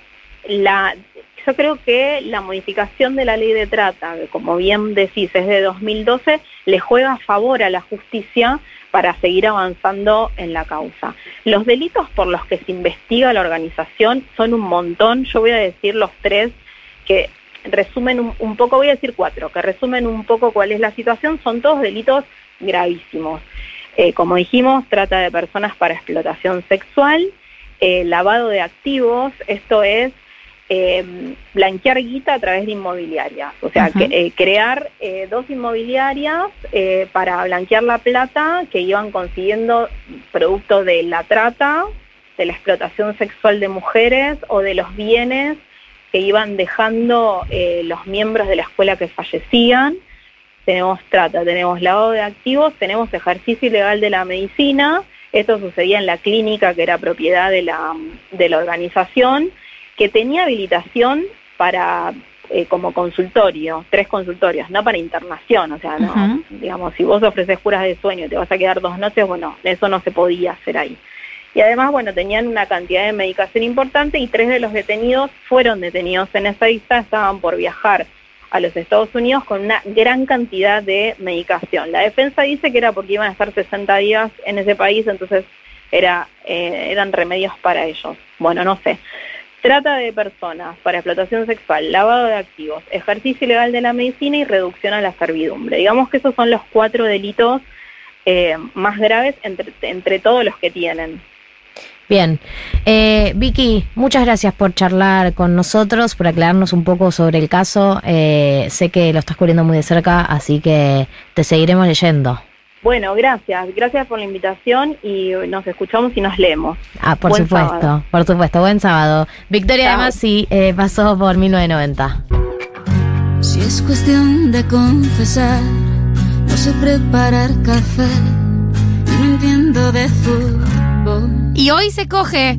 yo creo que la modificación de la ley de trata, que como bien decís, es de 2012, le juega a favor a la justicia para seguir avanzando en la causa. Los delitos por los que se investiga la organización son un montón, yo voy a decir los tres que resumen un, un poco, voy a decir cuatro, que resumen un poco cuál es la situación, son todos delitos gravísimos. Eh, como dijimos, trata de personas para explotación sexual, eh, lavado de activos, esto es eh, blanquear guita a través de inmobiliarias, o sea, que, eh, crear eh, dos inmobiliarias para blanquear la plata que iban consiguiendo producto de la trata, de la explotación sexual de mujeres o de los bienes que iban dejando los miembros de la escuela que fallecían. Tenemos trata, tenemos lavado de activos, tenemos ejercicio ilegal de la medicina. Esto sucedía en la clínica que era propiedad de la, de la organización, que tenía habilitación para eh, como consultorio, tres consultorios, no para internación, o sea, no, digamos, si vos ofreces curas de sueño y te vas a quedar dos noches, bueno, eso no se podía hacer ahí. Y además, bueno, tenían una cantidad de medicación importante y tres de los detenidos fueron detenidos en esa isla, estaban por viajar a los Estados Unidos con una gran cantidad de medicación. La defensa dice que era porque iban a estar 60 días en ese país, entonces era, eh, eran remedios para ellos. Bueno, no sé. Trata de personas para explotación sexual, lavado de activos, ejercicio ilegal de la medicina y reducción a la servidumbre. Digamos que esos son los cuatro delitos eh, más graves entre, entre todos los que tienen. Bien. Eh, Vicky, muchas gracias por charlar con nosotros, por aclararnos un poco sobre el caso. Eh, sé que lo estás cubriendo muy de cerca, así que te seguiremos leyendo. Bueno, gracias. Gracias por la invitación y nos escuchamos y nos leemos. Ah, por Buen supuesto, sábado. por supuesto. Buen sábado. Victoria, Chao. además, sí, eh, pasó por 1990. Si es cuestión de confesar, no sé preparar café y no entiendo de fútbol. Y hoy se coge.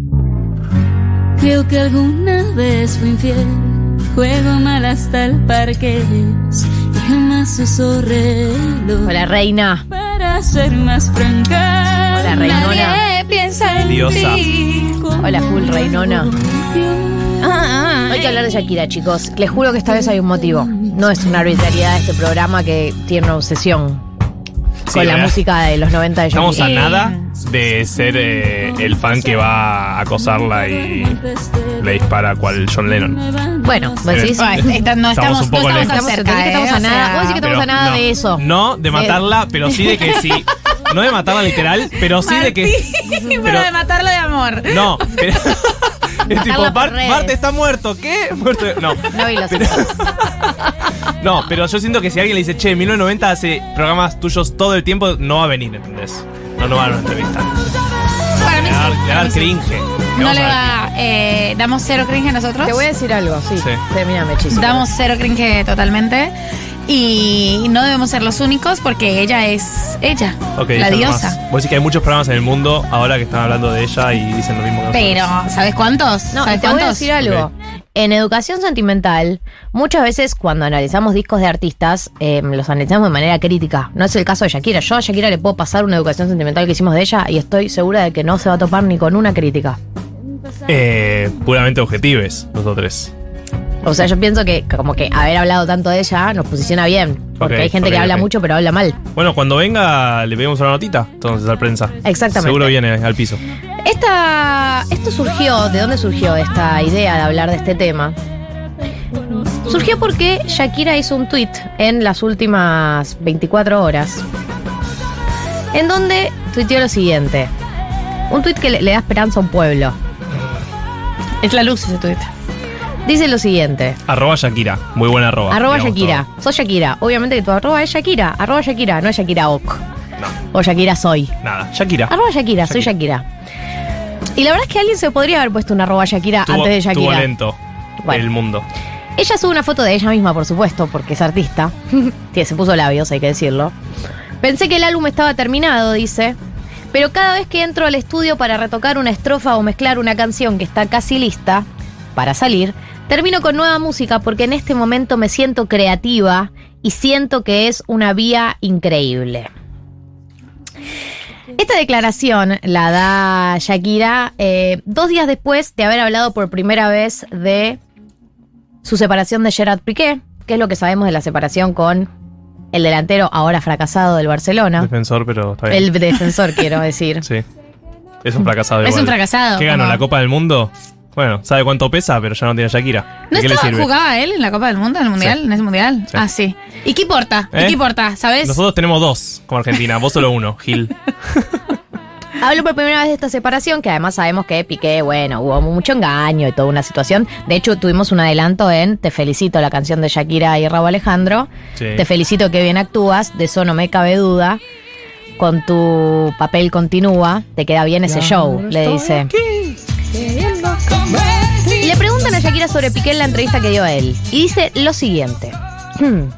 Creo que alguna vez fui infiel, juego mal hasta el parque Hola, reina. Para ser más franca, Hola, reinona. Nadie piensa en Diosa. ti. Hola, full reinona. Ah, Hay que hablar de Shakira, chicos. Les juro que esta vez hay un motivo. No es una arbitrariedad de este programa que tiene una obsesión Sí, con la ¿verdad? música de los 90 de. Estamos a nada de ser eh, el fan que va a acosarla y le dispara cual John Lennon. Bueno, vos decís. Bueno, esta- no Estamos estamos, un poco no estamos lejos. cerca. ¿entendés que estamos eh? a O nada? sea, Vos decís que estamos a nada no, de eso. No de matarla, pero sí de que sí. No de matarla literal, pero sí de que. Pero, pero- de matarlo de amor. No, pero. Es tipo, redes. Bart está muerto, ¿qué? Muerto. No. No vi los Pero- No, pero yo siento que si alguien le dice, che, 1990 hace programas tuyos todo el tiempo, no va a venir, ¿entendés? No, no va a una entrevista. Para mí Le va a dar- sí. le va a dar cringe. No le va. Eh, damos cero cringe nosotros. Te voy a decir algo, sí. Sí. Termíname, chis. Damos cero cringe totalmente. Y no debemos ser los únicos porque ella es ella, Ok, la diosa. nomás. Vos decís que hay muchos programas en el mundo ahora que están hablando de ella y dicen lo mismo que Pero, nosotros. ¿sabes cuántos? No, ¿Sabes y te voy a decir algo. En educación sentimental, muchas veces cuando analizamos discos de artistas, eh, los analizamos de manera crítica. No es el caso de Shakira. Yo a Shakira le puedo pasar una educación sentimental que hicimos de ella y estoy segura de que no se va a topar ni con una crítica. Eh, puramente objetives, los tres. O sea, yo pienso que como que haber hablado tanto de ella nos posiciona bien. Porque Ok, hay gente ok, que habla ok. mucho pero habla mal. Bueno, cuando venga le pedimos una notita, entonces al prensa. Exactamente. Seguro viene al piso. Esta, esto surgió, ¿de dónde surgió esta idea de hablar de este tema? Surgió porque Shakira hizo un tweet en las últimas 24 horas, en donde tuiteó lo siguiente. Un tweet que le, le da esperanza a un pueblo. Es la luz ese tweet. Dice lo siguiente. Arroba Shakira, muy buena arroba. Arroba digamos Shakira. Sos Shakira. Obviamente que tu arroba es Shakira. Arroba Shakira, no es Shakira Ok. O Shakira soy. Nada, Shakira. Arroba Shakira, soy Shakira. Y la verdad es que alguien se podría haber puesto una arroba Shakira Tuvo- antes de tuvo Shakira. lento Bueno. el mundo. Ella sube una foto de ella misma, por supuesto, porque es artista. que se puso labios, hay que decirlo. Pensé que el álbum estaba terminado, dice. Pero cada vez que entro al estudio para retocar una estrofa o mezclar una canción que está casi lista para salir, termino con nueva música porque en este momento me siento creativa y siento que es una vía increíble. Esta declaración la da Shakira eh, dos días después de haber hablado por primera vez de su separación de Gerard Piqué, que es lo que sabemos de la separación con el delantero ahora fracasado del Barcelona. Defensor, pero está bien. El defensor, quiero decir. Sí. Es un fracasado. Es un fracasado, ¿Qué ganó? ¿La Copa del Mundo? Bueno, ¿sabe cuánto pesa? Pero ya no tiene Shakira. ¿No ¿De qué le estaba, sirve? jugaba él en la Copa del Mundo, en el Mundial? Sí. ¿En ese Mundial? Sí. Ah, sí. ¿Y qué importa? ¿Y ¿Eh? qué importa? ¿Sabes? Nosotros tenemos dos como Argentina, vos solo uno, Gil. Hablo por primera vez de esta separación, que además sabemos que Piqué, bueno, hubo mucho engaño y toda una situación. De hecho, tuvimos un adelanto en Te felicito, la canción de Shakira y Raúl Alejandro. Sí. Te felicito que bien actúas, de eso no me cabe duda. Con tu papel continúa, te queda bien ese show, le dice. Le preguntan a Shakira sobre Piqué en la entrevista que dio a él. Y dice lo siguiente. Hmm.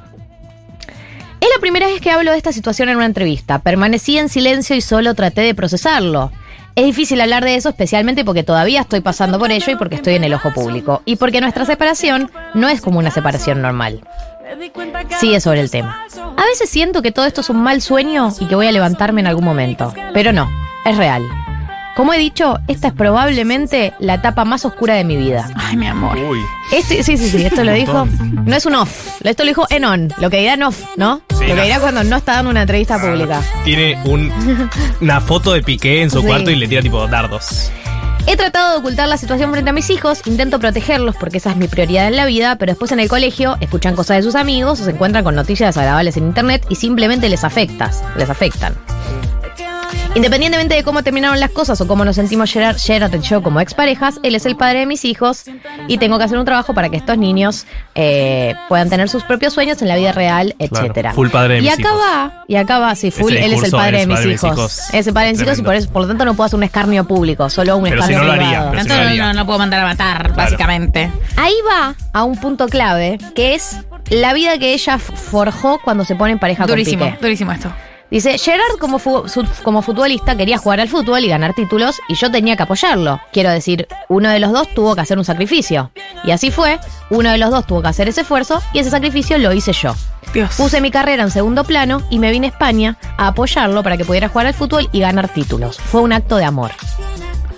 Es la primera vez que hablo de esta situación en una entrevista. Permanecí en silencio y solo traté de procesarlo. Es difícil hablar de eso, especialmente porque todavía estoy pasando por ello y porque estoy en el ojo público. Y porque nuestra separación no es como una separación normal. Sigue sobre el tema. A veces siento que todo esto es un mal sueño y que voy a levantarme en algún momento. Pero no, es real. Como he dicho, esta es probablemente la etapa más oscura de mi vida. Ay, mi amor. Uy. Este, sí, sí, sí, esto lo dijo. No es un off, esto lo dijo en on, lo que dirá en off, ¿no? Sí, lo que no. dirá cuando no está dando una entrevista pública. Tiene un, una foto de Piqué en su Sí. cuarto y le tira tipo dardos. He tratado de ocultar la situación frente a mis hijos, intento protegerlos porque esa es mi prioridad en la vida, pero después en el colegio escuchan cosas de sus amigos o se encuentran con noticias desagradables en internet y simplemente les afectas, les afectan. Independientemente de cómo terminaron las cosas o cómo nos sentimos Gerard, Gerard y yo como exparejas, él es el padre de mis hijos y tengo que hacer un trabajo para que estos niños eh, puedan tener sus propios sueños en la vida real, Claro, etcétera. full padre de y mis acá hijos. va, y acá va, sí, full, él es el padre de mis hijos. padre de mis hijos. Es el padre de mis hijos y por, eso, por lo tanto no puedo hacer un escarnio público, solo un Pero si escarnio no lo haría, privado. si no lo no, haría. no puedo mandar a matar, básicamente. Ahí va a un punto clave, que es la vida que ella forjó cuando se pone en pareja Durísimo, con Piqué. durísimo esto. Dice, Gerard como, fu- su- como futbolista quería jugar al fútbol y ganar títulos y yo tenía que apoyarlo. Quiero decir, uno de los dos tuvo que hacer un sacrificio. Y así fue, uno de los dos tuvo que hacer ese esfuerzo y ese sacrificio lo hice yo. Dios. Puse mi carrera en segundo plano y me vine a España a apoyarlo para que pudiera jugar al fútbol y ganar títulos. Fue un acto de amor.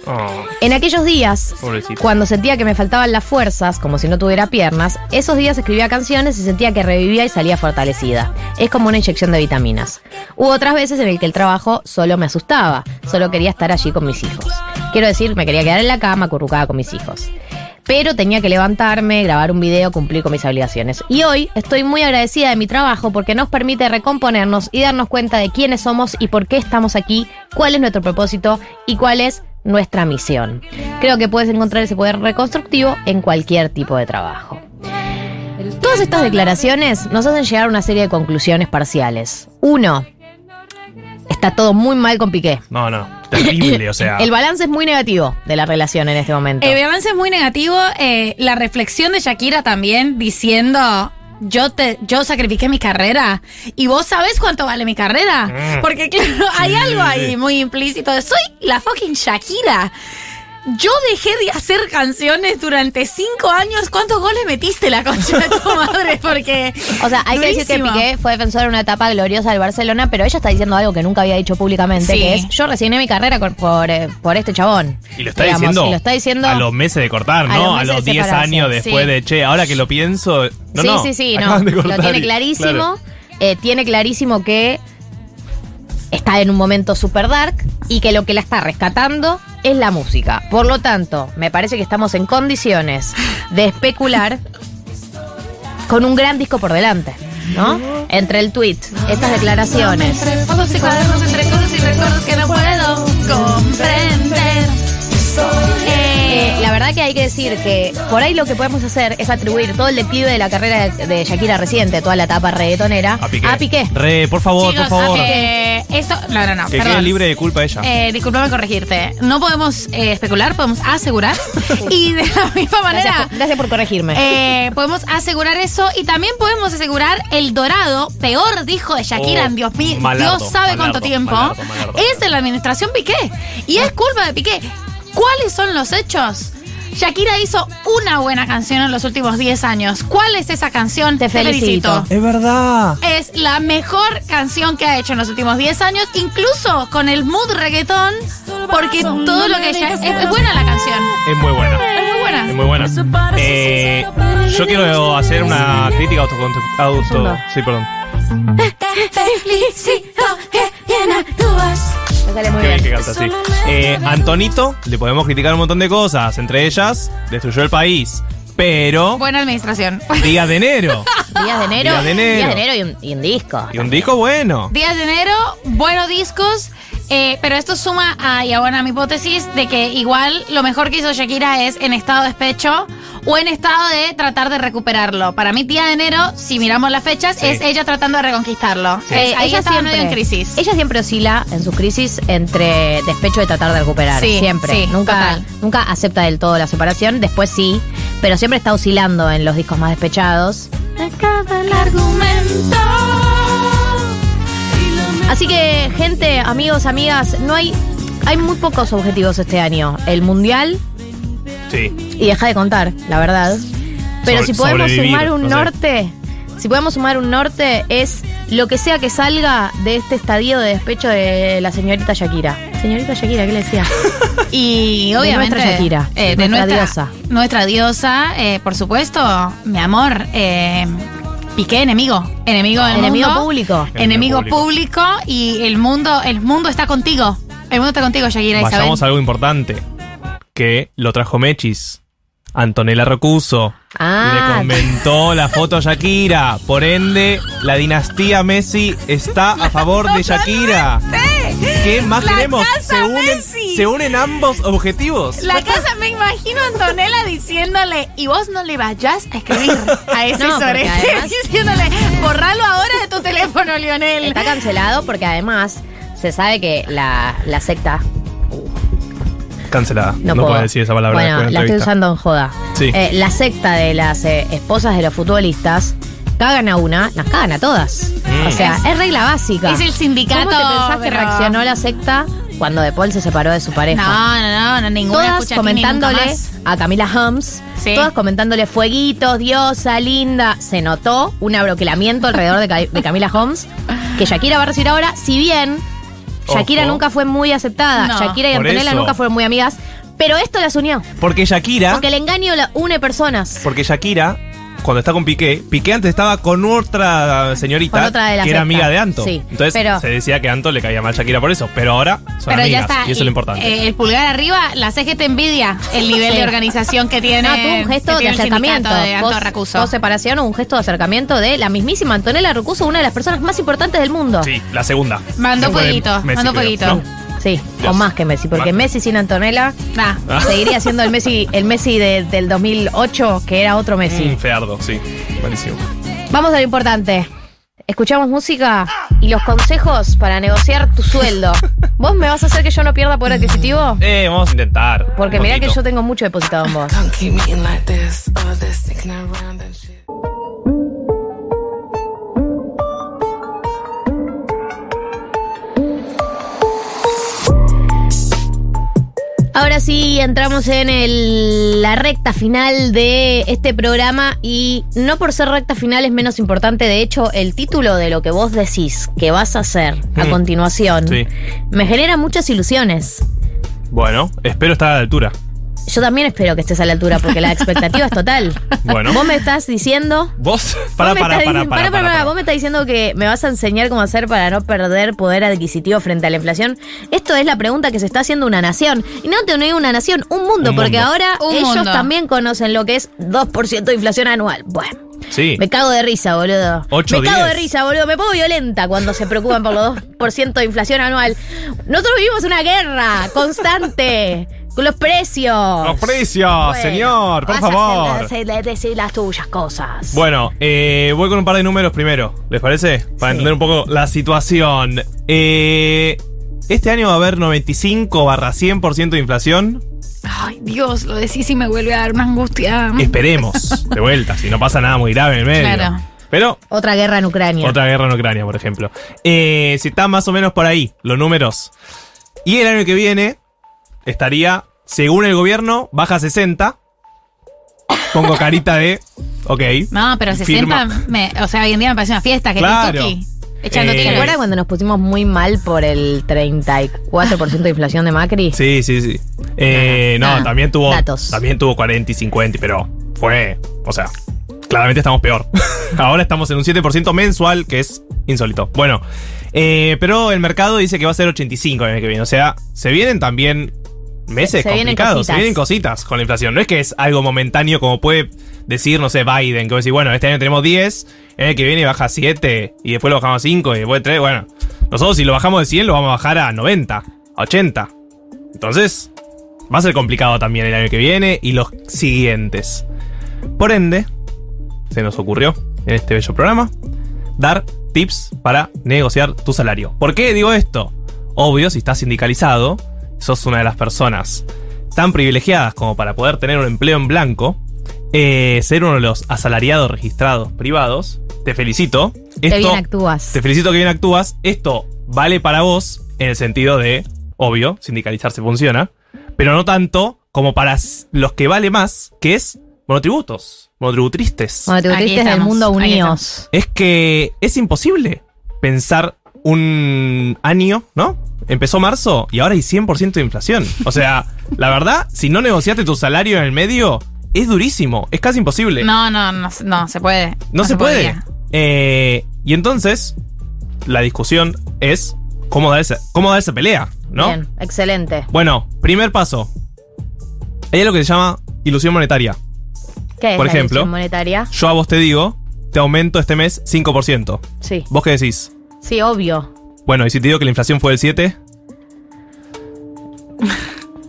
Oh, En aquellos días, pobrecito. cuando sentía que me faltaban las fuerzas, como si no tuviera piernas, esos días escribía canciones y sentía que revivía y salía fortalecida. Es como una inyección de vitaminas. Hubo otras veces en el que el trabajo solo me asustaba, solo quería estar allí con mis hijos. Quiero decir, me quería quedar en la cama acurrucada con mis hijos. Pero tenía que levantarme, grabar un video, cumplir con mis obligaciones. Y hoy estoy muy agradecida de mi trabajo porque nos permite recomponernos y darnos cuenta de quiénes somos y por qué estamos aquí, cuál es nuestro propósito y cuál es nuestra misión. Creo que puedes encontrar ese poder reconstructivo en cualquier tipo de trabajo. Todas estas declaraciones nos hacen llegar a una serie de conclusiones parciales. Uno, está todo muy mal con Piqué. No, no. Terrible, o sea. El balance es muy negativo de la relación en este momento. El balance es muy negativo. eh, la reflexión de Shakira también diciendo. Yo te, yo sacrifiqué mi carrera y vos sabés cuánto vale mi carrera. Mm. Porque claro, hay algo ahí muy implícito de soy la fucking Shakira. Yo dejé de hacer canciones durante cinco años. ¿Cuántos goles metiste la concha de tu madre? Porque. O sea, hay que decir que. Piqué fue defensor en una etapa gloriosa del Barcelona, pero ella está diciendo algo que nunca había dicho públicamente, Sí. que es yo resigné mi carrera con- por, eh, por este chabón. Y lo está Digamos, diciendo. y lo está diciendo A los meses de cortar, ¿no? A los de 10 separarse, años después sí. de che. Ahora que lo pienso. No, sí, no. sí, sí, no. de Lo tiene y- clarísimo. claro. Eh, tiene clarísimo que está en un momento super dark y que lo que la está rescatando es la música. Por lo tanto, me parece que estamos en condiciones de especular con un gran disco por delante, ¿no? Entre el tweet, estas declaraciones. Y cuadernos, entre y recuerdos que no puedo comprender. La verdad que hay que decir que por ahí lo que podemos hacer es atribuir todo el declive de la carrera de, Shakira reciente, toda la etapa reggaetonera, A Piqué. Re, por favor, Chicos, por favor. eh, esto, no, no, no, que perdón. quede libre de culpa ella. Eh, disculpame corregirte. No podemos eh, especular, podemos asegurar. y de la misma manera. Gracias por, gracias por corregirme. eh, podemos asegurar eso y también podemos asegurar el dorado, peor disco de Shakira Oh, en Dios mío, malardo, Dios sabe cuánto malardo, tiempo, malardo, malardo, es de la administración Piqué. Y es culpa de Piqué. ¿Cuáles son los hechos? Shakira hizo una buena canción en los últimos 10 años. ¿Cuál es esa canción? Te felicito. Es verdad. es la mejor canción que ha hecho en los últimos 10 años, incluso con el mood reggaetón, porque todo lo que ella... Es, es buena la canción. Es muy buena. Es muy buena. Es muy buena. Eh, yo quiero hacer una crítica auto. auto sí, perdón. Felicito que bien actúas. Me sale muy Qué bien bien. que canta así. Eh, Antonito, le podemos criticar un montón de cosas. Entre ellas, destruyó el país. Pero. Buena administración. Días de enero. Días de enero. Días de enero. Días de enero y un, y un disco. Y un disco bueno. Días de enero, buenos discos, eh, pero esto suma a, y abona a mi hipótesis de que igual lo mejor que hizo Shakira es en estado de despecho o en estado de tratar de recuperarlo. Para mí, Día de enero, si miramos las fechas, Sí. es ella tratando de reconquistarlo. Sí. Eh, ahí ella siempre medio en crisis. Ella siempre oscila en sus crisis entre despecho y tratar de recuperar. Sí, siempre. sí, nunca, total. nunca acepta del todo la separación. Después sí, pero siempre está oscilando en los discos más despechados. Acaba el argumento. Así que, gente, amigos, amigas, no hay. Hay muy pocos objetivos este año. El mundial Sí. y deja de contar, la verdad. Pero si podemos sumar un no sé. norte, si podemos sumar un norte, es lo que sea que salga de este estadio de despecho de la señorita Shakira. Señorita Shakira, ¿qué le decía? Y De obviamente. nuestra Shakira, eh, de nuestra nuestra, diosa. Nuestra diosa, eh, por supuesto, mi amor. Eh, Piqué, enemigo. Enemigo del Enemigo mundo. público. Enemigo público. Y el mundo, el mundo está contigo. El mundo está contigo, Shakira Isabel. Vayamos a algo importante. Que lo trajo Mechis. Antonella Rocuso. Ah. Le comentó la foto a Shakira. Por ende, la dinastía Messi está a favor de Shakira. ¿Qué más La queremos? casa Se unen, Messi. se unen ambos objetivos. La casa, me imagino a Antonella diciéndole, y vos no le vayas a escribir a ese No, porque sorete", además- diciéndole, borralo ahora de tu teléfono, Lionel. Está cancelado porque además se sabe que la, la secta. Cancelada. No, No, puedo. puedo decir esa palabra. Bueno, después de la estoy usando en joda. Sí. Eh, la secta de las eh, esposas de los futbolistas cagan a una, las cagan a todas. Mm. O sea, Es- es, regla básica. es el sindicato, ¿Cómo te pensás que reaccionó la secta cuando De Paul se separó de su pareja? No, no, no, no, ninguna Todas escucha comentándole a Camila Hums, Sí. todas comentándole fueguitos, diosa, linda. Se notó un abroquelamiento alrededor de, Ca- de Camila Holmes que Shakira va a recibir ahora, si bien Shakira Ojo. nunca fue muy aceptada, No. Shakira y Por Antonella eso. nunca fueron muy amigas, pero esto las unió. Porque Shakira. Porque el engaño la une personas. Porque Shakira, cuando está con Piqué, Piqué antes estaba con otra señorita Con otra de la que era secta. amiga de Anto. Sí, Entonces pero- se decía que a Anto le caía mal Shakira por eso, pero ahora son Pero amigas ya está. y eso es lo importante. eh, el pulgar arriba, la CGT envidia el nivel Sí. de organización que tiene. No, tuvo un gesto de acercamiento. de Anto Vos- Racuso. vos separación o un gesto de acercamiento de la mismísima Antonella Racuso, una de las personas más importantes del mundo. sí, la segunda. Mandó fueguito, mandó fueguito. Sí, o más que Messi, porque Más. Messi sin Antonella Nah. Ah. seguiría siendo el Messi, el Messi de- del 2008, que era otro Messi. Mm, feardo, sí. Buenísimo. Vamos a lo importante. Escuchamos música y los consejos para negociar tu sueldo. ¿Vos me vas a hacer que yo no pierda poder adquisitivo? Eh, vamos a intentar. Porque mirá que yo tengo mucho depositado en vos. Ahora sí, entramos en el- la recta final de este programa y no por ser recta final es menos importante, de hecho el título de lo que vos decís que vas a hacer a Mm. continuación Sí. me genera muchas ilusiones. Bueno, espero estar a la altura. Yo también espero que estés a la altura porque la expectativa es total. Bueno. Vos me estás diciendo... Vos, para, para, para, para, pará, pará, Vos me estás diciendo que me vas a enseñar cómo hacer para no perder poder adquisitivo frente a la inflación. Esto es la pregunta que se está haciendo una nación. Y no te digo una nación, un mundo, Un porque mundo. ahora Un ellos mundo. también conocen lo que es 2% de inflación anual. Bueno. Sí. Me cago de risa, boludo. Ocho, me cago de risa, boludo. Me pongo violenta cuando se preocupan por los 2% de inflación anual. Nosotros vivimos una guerra constante con los precios. Los precios, Bueno, señor, por favor. hacer- hacer- decir las tuyas cosas. Bueno, eh, voy con un par de números primero, ¿les parece? Para Sí. entender un poco la situación. Eh, este año va a haber 95 barra 100% de inflación. Ay, Dios, lo decís y me vuelve a dar una angustia. Esperemos, de vuelta, si no pasa nada muy grave en el medio. Claro. Pero Otra guerra en Ucrania. otra guerra en Ucrania, por ejemplo. Eh, si está más o menos por ahí, los números. Y el año que viene estaría, según el gobierno, baja 60. Pongo carita de. Ok. No, pero 60, Firma. me- o sea, hoy en día me parece una fiesta. Que Claro. Tuki, echando Eh, ¿Te acuerdas cuando nos pusimos muy mal por el 34% de inflación de Macri? Sí, sí, sí. Eh, no, también tuvo. Datos. También tuvo 40 y 50, pero fue. O sea, claramente estamos peor. Ahora estamos en un 7% mensual, que es insólito. Bueno, eh, pero el mercado dice que va a ser 85 el año que viene. O sea, se vienen también meses Se vienen complicados. cositas. Se vienen cositas con la inflación. No es que es algo momentáneo como puede decir, no sé, Biden, que va a decir, bueno, este año tenemos 10, el año que viene baja 7, y después lo bajamos a 5, y después 3. Bueno, nosotros si lo bajamos de 100, lo vamos a bajar a 90, a 80. Entonces, va a ser complicado también el año que viene y los siguientes. Por ende, se nos ocurrió en este bello programa dar tips para negociar tu salario. ¿Por qué digo esto? Obvio, si estás sindicalizado, sos una de las personas tan privilegiadas como para poder tener un empleo en blanco, eh, ser uno de los asalariados registrados privados, te felicito. Qué bien actúas. Te felicito que bien actúas. Esto vale para vos en el sentido de, obvio, sindicalizarse funciona, pero no tanto como para los que vale más, que es monotributos, monotributristes. Monotributistas Aquí del mundo unidos. Es que es imposible pensar un año, ¿no? Empezó marzo y ahora hay 100% de inflación. O sea, la verdad, si no negociaste tu salario en el medio, es durísimo, es casi imposible. No, no, no, no se puede. No, se, puede. Eh, y entonces, la discusión es cómo dar esa, cómo dar esa pelea, ¿no? Bien, excelente. Bueno, primer paso. Hay algo que se llama ilusión monetaria. ¿Qué es Por la ejemplo, ilusión monetaria? Yo a vos te digo, te aumento este mes 5%. Sí. ¿Vos qué decís? Sí, obvio. Bueno, y si te digo que la inflación fue del 7,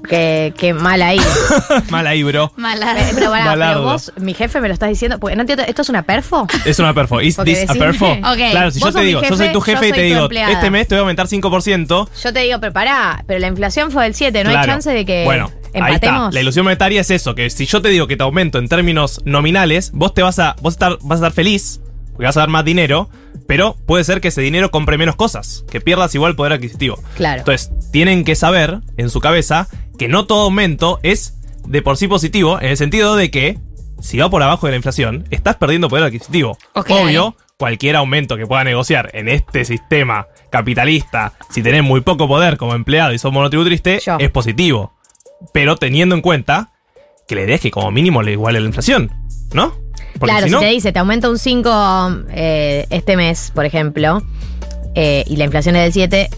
Que, que mal ahí. Mal ahí, bro. Mala. Eh, pero, pará, pero Malardo. vos, mi jefe, me lo estás diciendo. Porque no entiendo, ¿esto es una perfo? Es una perfo. ¿Is Porque this a decime- perfo? Ok, Claro, si yo te sos mi digo, yo jefe, soy tu yo jefe y te tu digo, empleada. este mes te voy a aumentar 5%. Yo te digo, pero pará, pero la inflación fue del 7, no hay Claro. chance de que Bueno, ahí está. empatemos. La ilusión monetaria es eso, que si yo te digo que te aumento en términos nominales, vos te vas a, vos estar, vas a estar feliz, porque vas a dar más dinero, pero puede ser que ese dinero compre menos cosas, que pierdas igual poder adquisitivo. Claro. Entonces, tienen que saber en su cabeza que no todo aumento es de por sí positivo, en el sentido de que si va por abajo de la inflación, estás perdiendo poder adquisitivo. Ok. Obvio, cualquier aumento que pueda negociar en este sistema capitalista, si tenés muy poco poder como empleado y sos monotributriste, es positivo. Pero teniendo en cuenta que la idea es que como mínimo le iguale la inflación, ¿no? Porque claro, si te dice, te aumenta un 5 eh, este mes, por ejemplo, eh, y la inflación es del 7,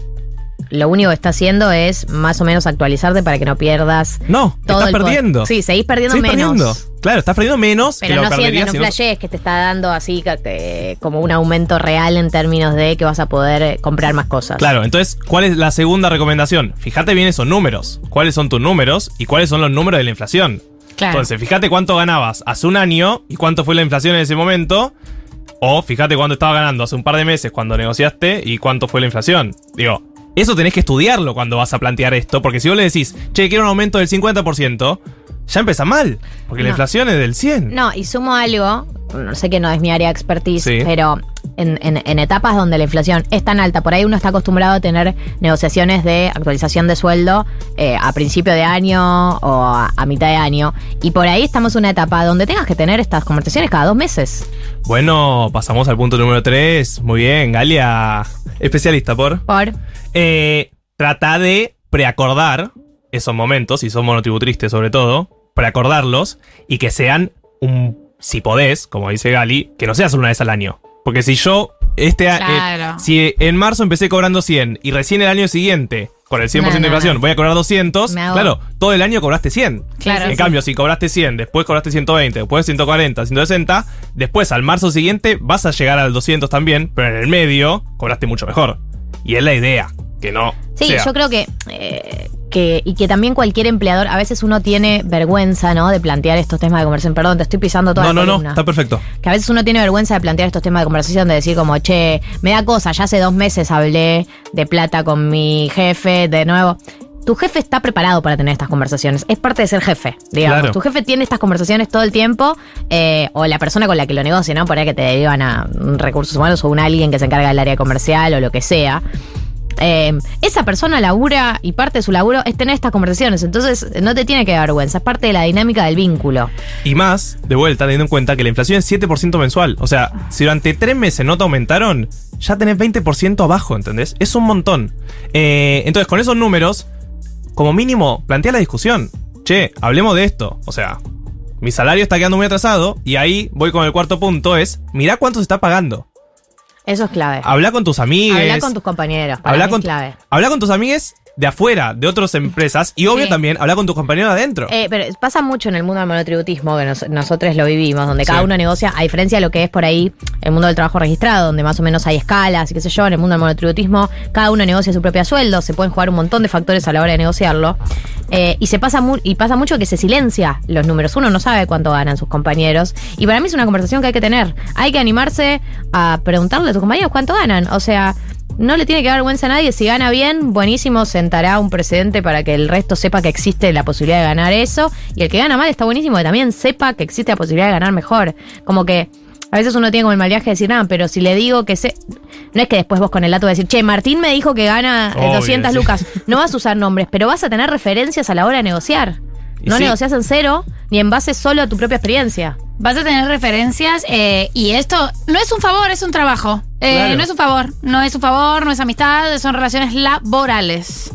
lo único que está haciendo es más o menos actualizarte para que no pierdas no, todo estás el perdiendo. Sí, seguís perdiendo Seguís menos. perdiendo. Claro, estás perdiendo menos que Pero lo no sientes, perderías no si no- flashees que te está dando así que- que- como un aumento real en términos de que vas a poder eh, comprar más cosas. Claro, entonces, ¿cuál es la segunda recomendación? Fíjate bien esos números. ¿Cuáles son tus números y cuáles son los números de la inflación? Claro. Entonces, fíjate cuánto ganabas hace un año y cuánto fue la inflación en ese momento. O fíjate cuánto estaba ganando hace un par de meses cuando negociaste y cuánto fue la inflación. Digo, eso tenés que estudiarlo cuando vas a plantear esto, porque si vos le decís, che, quiero un aumento del 50%, ya empieza mal, porque la inflación es del 100. No, y sumo algo, no sé que no es mi área de expertise, Sí. pero en, en- en etapas donde la inflación es tan alta, por ahí uno está acostumbrado a tener negociaciones de actualización de sueldo eh, a principio de año o a, a mitad de año, y por ahí estamos en una etapa donde tengas que tener estas conversaciones cada dos meses. Bueno, pasamos al punto número 3. Muy bien, Galia, especialista por. Por. Eh, trata de preacordar esos momentos, si son monotributriste sobre todo, preacordarlos y que sean un, si podés, como dice Gali, que no sea solo una vez al año. Porque si yo, este eh, Claro. si en marzo empecé cobrando 100 y recién el año siguiente, con el 100% No, de no, inflación, no. voy a cobrar 200, Me hago- claro, todo el año cobraste 100. Claro. En Sí, cambio, si cobraste 100, después cobraste 120, después 140, 160, después al marzo siguiente vas a llegar al 200 también, pero en el medio cobraste mucho mejor. Y es la idea, que no. Sí, sea. yo creo que, eh, que. Y que también cualquier empleador, a veces uno tiene vergüenza, ¿no? De plantear estos temas de conversación. Perdón, te estoy pisando toda No, la no, no, columna. está perfecto. Que a veces uno tiene vergüenza de plantear estos temas de conversación, de decir como, che, me da cosa, ya hace dos meses hablé de plata con mi jefe, de nuevo. Tu jefe está preparado para tener estas conversaciones. Es parte de ser jefe, digamos. Claro. Tu jefe tiene estas conversaciones todo el tiempo, eh, o la persona con la que lo negocia, ¿no? Por ahí que te derivan a recursos humanos o un alguien que se encarga del área comercial o lo que sea. Eh, esa persona labura y parte de su laburo es tener estas conversaciones. Entonces, no te tiene que dar vergüenza. Es parte de la dinámica del vínculo. Y más, de vuelta, teniendo en cuenta que la inflación es 7% mensual. O sea, si durante tres meses no te aumentaron, ya tenés 20% abajo, ¿entendés? Es un montón. Eh, entonces, con esos números, como mínimo, plantea la discusión. Che, hablemos de esto. O sea, mi salario está quedando muy atrasado y ahí voy con el cuarto punto, es, mirá cuánto se está pagando. Eso es clave. Habla con tus amigos. Habla con tus compañeros. Habla con, es clave. habla con tus amigues de afuera, de otras empresas. Y obvio Sí. también, habla con tus compañeros de adentro. Eh, pero pasa mucho en el mundo del monotributismo, que nos- nosotros lo vivimos, donde cada Sí. uno negocia, a diferencia de lo que es por ahí el mundo del trabajo registrado, donde más o menos hay escalas y qué sé yo, en el mundo del monotributismo, cada uno negocia su propio sueldo, se pueden jugar un montón de factores a la hora de negociarlo. Eh, y se pasa mu- y pasa mucho que se silencia los números. Uno no sabe cuánto ganan sus compañeros. Y para mí es una conversación que hay que tener. Hay que animarse a preguntarle a tus compañeros cuánto ganan. O sea, no le tiene que dar vergüenza a nadie. Si gana bien, buenísimo, sentará un precedente para que el resto sepa que existe la posibilidad de ganar eso. Y el que gana mal está buenísimo que también sepa que existe la posibilidad de ganar mejor. Como que a veces uno tiene como el mal viaje de decir, nada, pero si le digo que sé. No es que después vos con el dato vas a decir, che, Martín me dijo que gana eh, Obvio, 200 sí. lucas. No vas a usar nombres, pero vas a tener referencias a la hora de negociar. Y No sí. negocias en cero ni en base solo a tu propia experiencia. Vas a tener referencias eh, y esto no es un favor, es un trabajo. Eh, Claro. No es un favor, no es un favor, no es amistad, son relaciones laborales.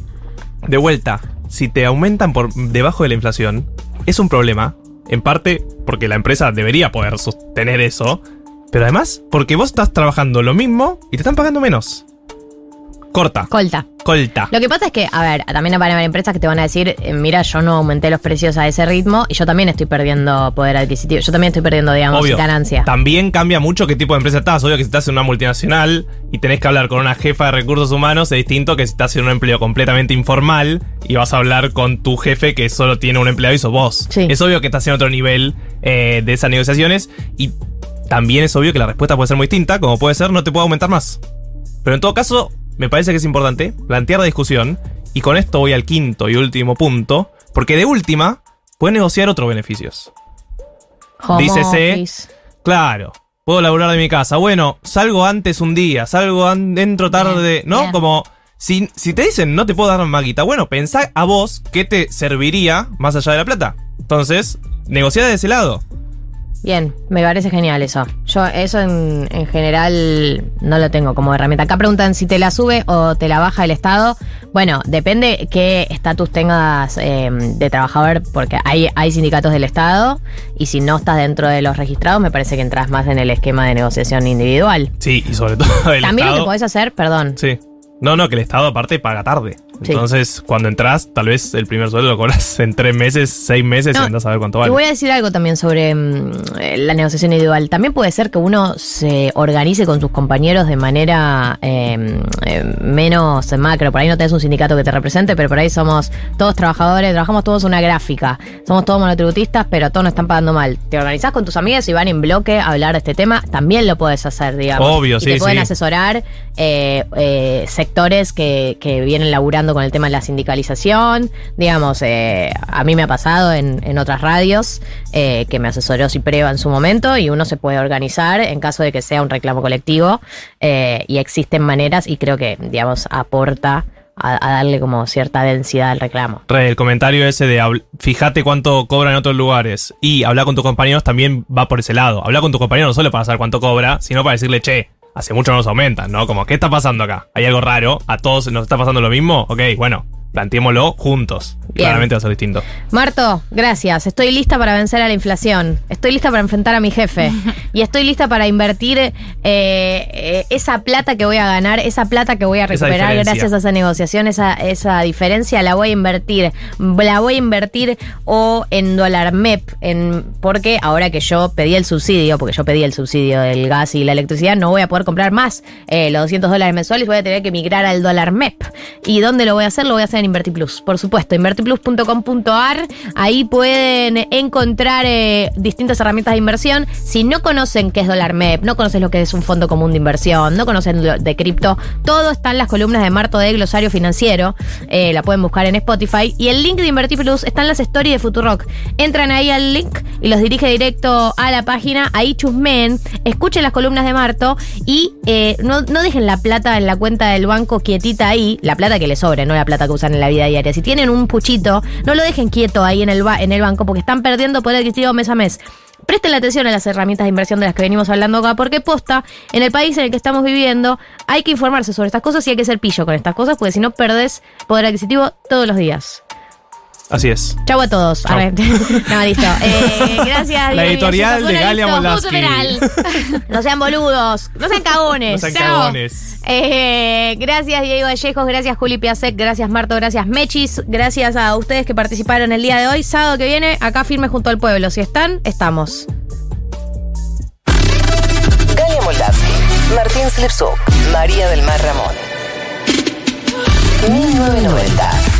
De vuelta, si te aumentan por debajo de la inflación, es un problema. En parte porque la empresa debería poder sostener eso. Pero además, porque vos estás trabajando lo mismo y te están pagando menos. Corta. Colta. Colta. Lo que pasa es que, a ver, también van a haber empresas que te van a decir, eh, mira, yo no aumenté los precios a ese ritmo y yo también estoy perdiendo poder adquisitivo. Yo también estoy perdiendo, digamos, Obvio. ganancia. También cambia mucho qué tipo de empresa estás. Obvio que si estás en una multinacional y tenés que hablar con una jefa de recursos humanos es distinto que si estás en un empleo completamente informal y vas a hablar con tu jefe que solo tiene un empleado y sos vos. Es obvio que estás en otro nivel eh, de esas negociaciones y también es obvio que la respuesta puede ser muy distinta, como puede ser no te puedo aumentar más. Pero en todo caso, me parece que es importante plantear la discusión y con esto voy al quinto y último punto, porque de última puedes negociar otros beneficios. Home Dícese, office. claro, puedo laburar de mi casa. Bueno, salgo antes un día, salgo dentro tarde, ¿no? bien. Como si, si te dicen no te puedo dar más guita, bueno, pensá a vos qué te serviría más allá de la plata. Entonces, negociar de ese lado. Bien, me parece genial eso. Yo eso en, en general no lo tengo como herramienta. Acá preguntan si te la sube o te la baja el Estado. Bueno, depende qué estatus tengas eh, de trabajador, porque hay, hay sindicatos del Estado y si no estás dentro de los registrados, me parece que entras más en el esquema de negociación individual. Sí, y sobre todo el También lo que podés hacer, perdón, Sí. No, no, que el Estado aparte paga tarde. Sí. Entonces, cuando entras, tal vez el primer sueldo lo cobras en tres meses, seis meses No, y andás a ver cuánto vale. voy a decir algo también sobre mm, eh, la negociación individual. También puede ser que uno se organice con sus compañeros de manera eh, eh, menos macro. Por ahí no tenés un sindicato que te represente, pero por ahí somos todos trabajadores, trabajamos todos una gráfica. Somos todos monotributistas, pero todos nos están pagando mal. Te organizás con tus amigas y van en bloque a hablar de este tema. También lo puedes hacer, digamos. Obvio, y sí, te pueden sí. asesorar eh, eh, que, vienen laburando con el tema de la sindicalización. Digamos, eh, a mí me ha pasado en, otras radios eh, que me asesoró Cipreva en su momento y uno se puede organizar en caso de que sea un reclamo colectivo eh, y existen maneras y creo que, digamos, aporta a, darle como cierta densidad al reclamo. Re, el comentario ese de fíjate cuánto cobra en otros lugares y hablar con tus compañeros también va por ese lado. Hablar con tus compañeros no solo para saber cuánto cobra, sino para decirle, che, hace mucho no nos aumentan, ¿no? Como, ¿qué está pasando acá? ¿Hay algo raro? ¿A todos nos está pasando lo mismo? Ok, bueno, planteémoslo juntos. Bien. Claramente va a ser distinto. Marto, gracias. Estoy lista para vencer a la inflación. Estoy lista para enfrentar a mi jefe. Y estoy lista para invertir eh, eh, esa plata que voy a ganar, esa plata que voy a recuperar gracias a esa negociación, esa, esa diferencia la voy a invertir. La voy a invertir o en dólar MEP, en, porque ahora que yo pedí el subsidio, porque yo pedí el subsidio del gas y la electricidad, no voy a poder comprar más eh, los 200 dólares mensuales, voy a tener que migrar al dólar MEP. ¿Y dónde lo voy a hacer? Lo voy a hacer InvertiPlus, por supuesto, invertiplus.com.ar. Ahí pueden encontrar eh, distintas herramientas de inversión. Si no conocen qué es dólar MEP, no conocen lo que es un fondo común de inversión, no conocen lo de cripto, todo está en las columnas de Marto de Glosario Financiero. Eh, la pueden buscar en Spotify. Y el link de InvertiPlus está en las stories de Futurock. Entran ahí al link y los dirige directo a la página. Ahí chusmeen, escuchen las columnas de Marto y eh, no, no dejen la plata en la cuenta del banco quietita ahí, la plata que les sobre, no la plata que usan en la vida diaria. Si tienen un puchito, no lo dejen quieto ahí en el, ba- en el banco porque están perdiendo poder adquisitivo mes a mes. Presten la atención a las herramientas de inversión de las que venimos hablando acá, porque posta, en el país en el que estamos viviendo, hay que informarse sobre estas cosas y hay que ser pillo con estas cosas, porque si no perdés poder adquisitivo todos los días. Así es. Chau a todos. Chau. Arre. no, listo. Eh, gracias. La editorial de Galia. Moldavsky. No sean boludos. No sean cagones. No sean cagones. Eh, gracias Diego Vallejos, gracias Juli Piasek, gracias Marto, gracias Mechis, gracias a ustedes que participaron el día de hoy. Sábado que viene, acá firme junto al pueblo. Si están, estamos. Galia Moldavsky, Martín Slipsuk, María del Mar Ramón. 1990.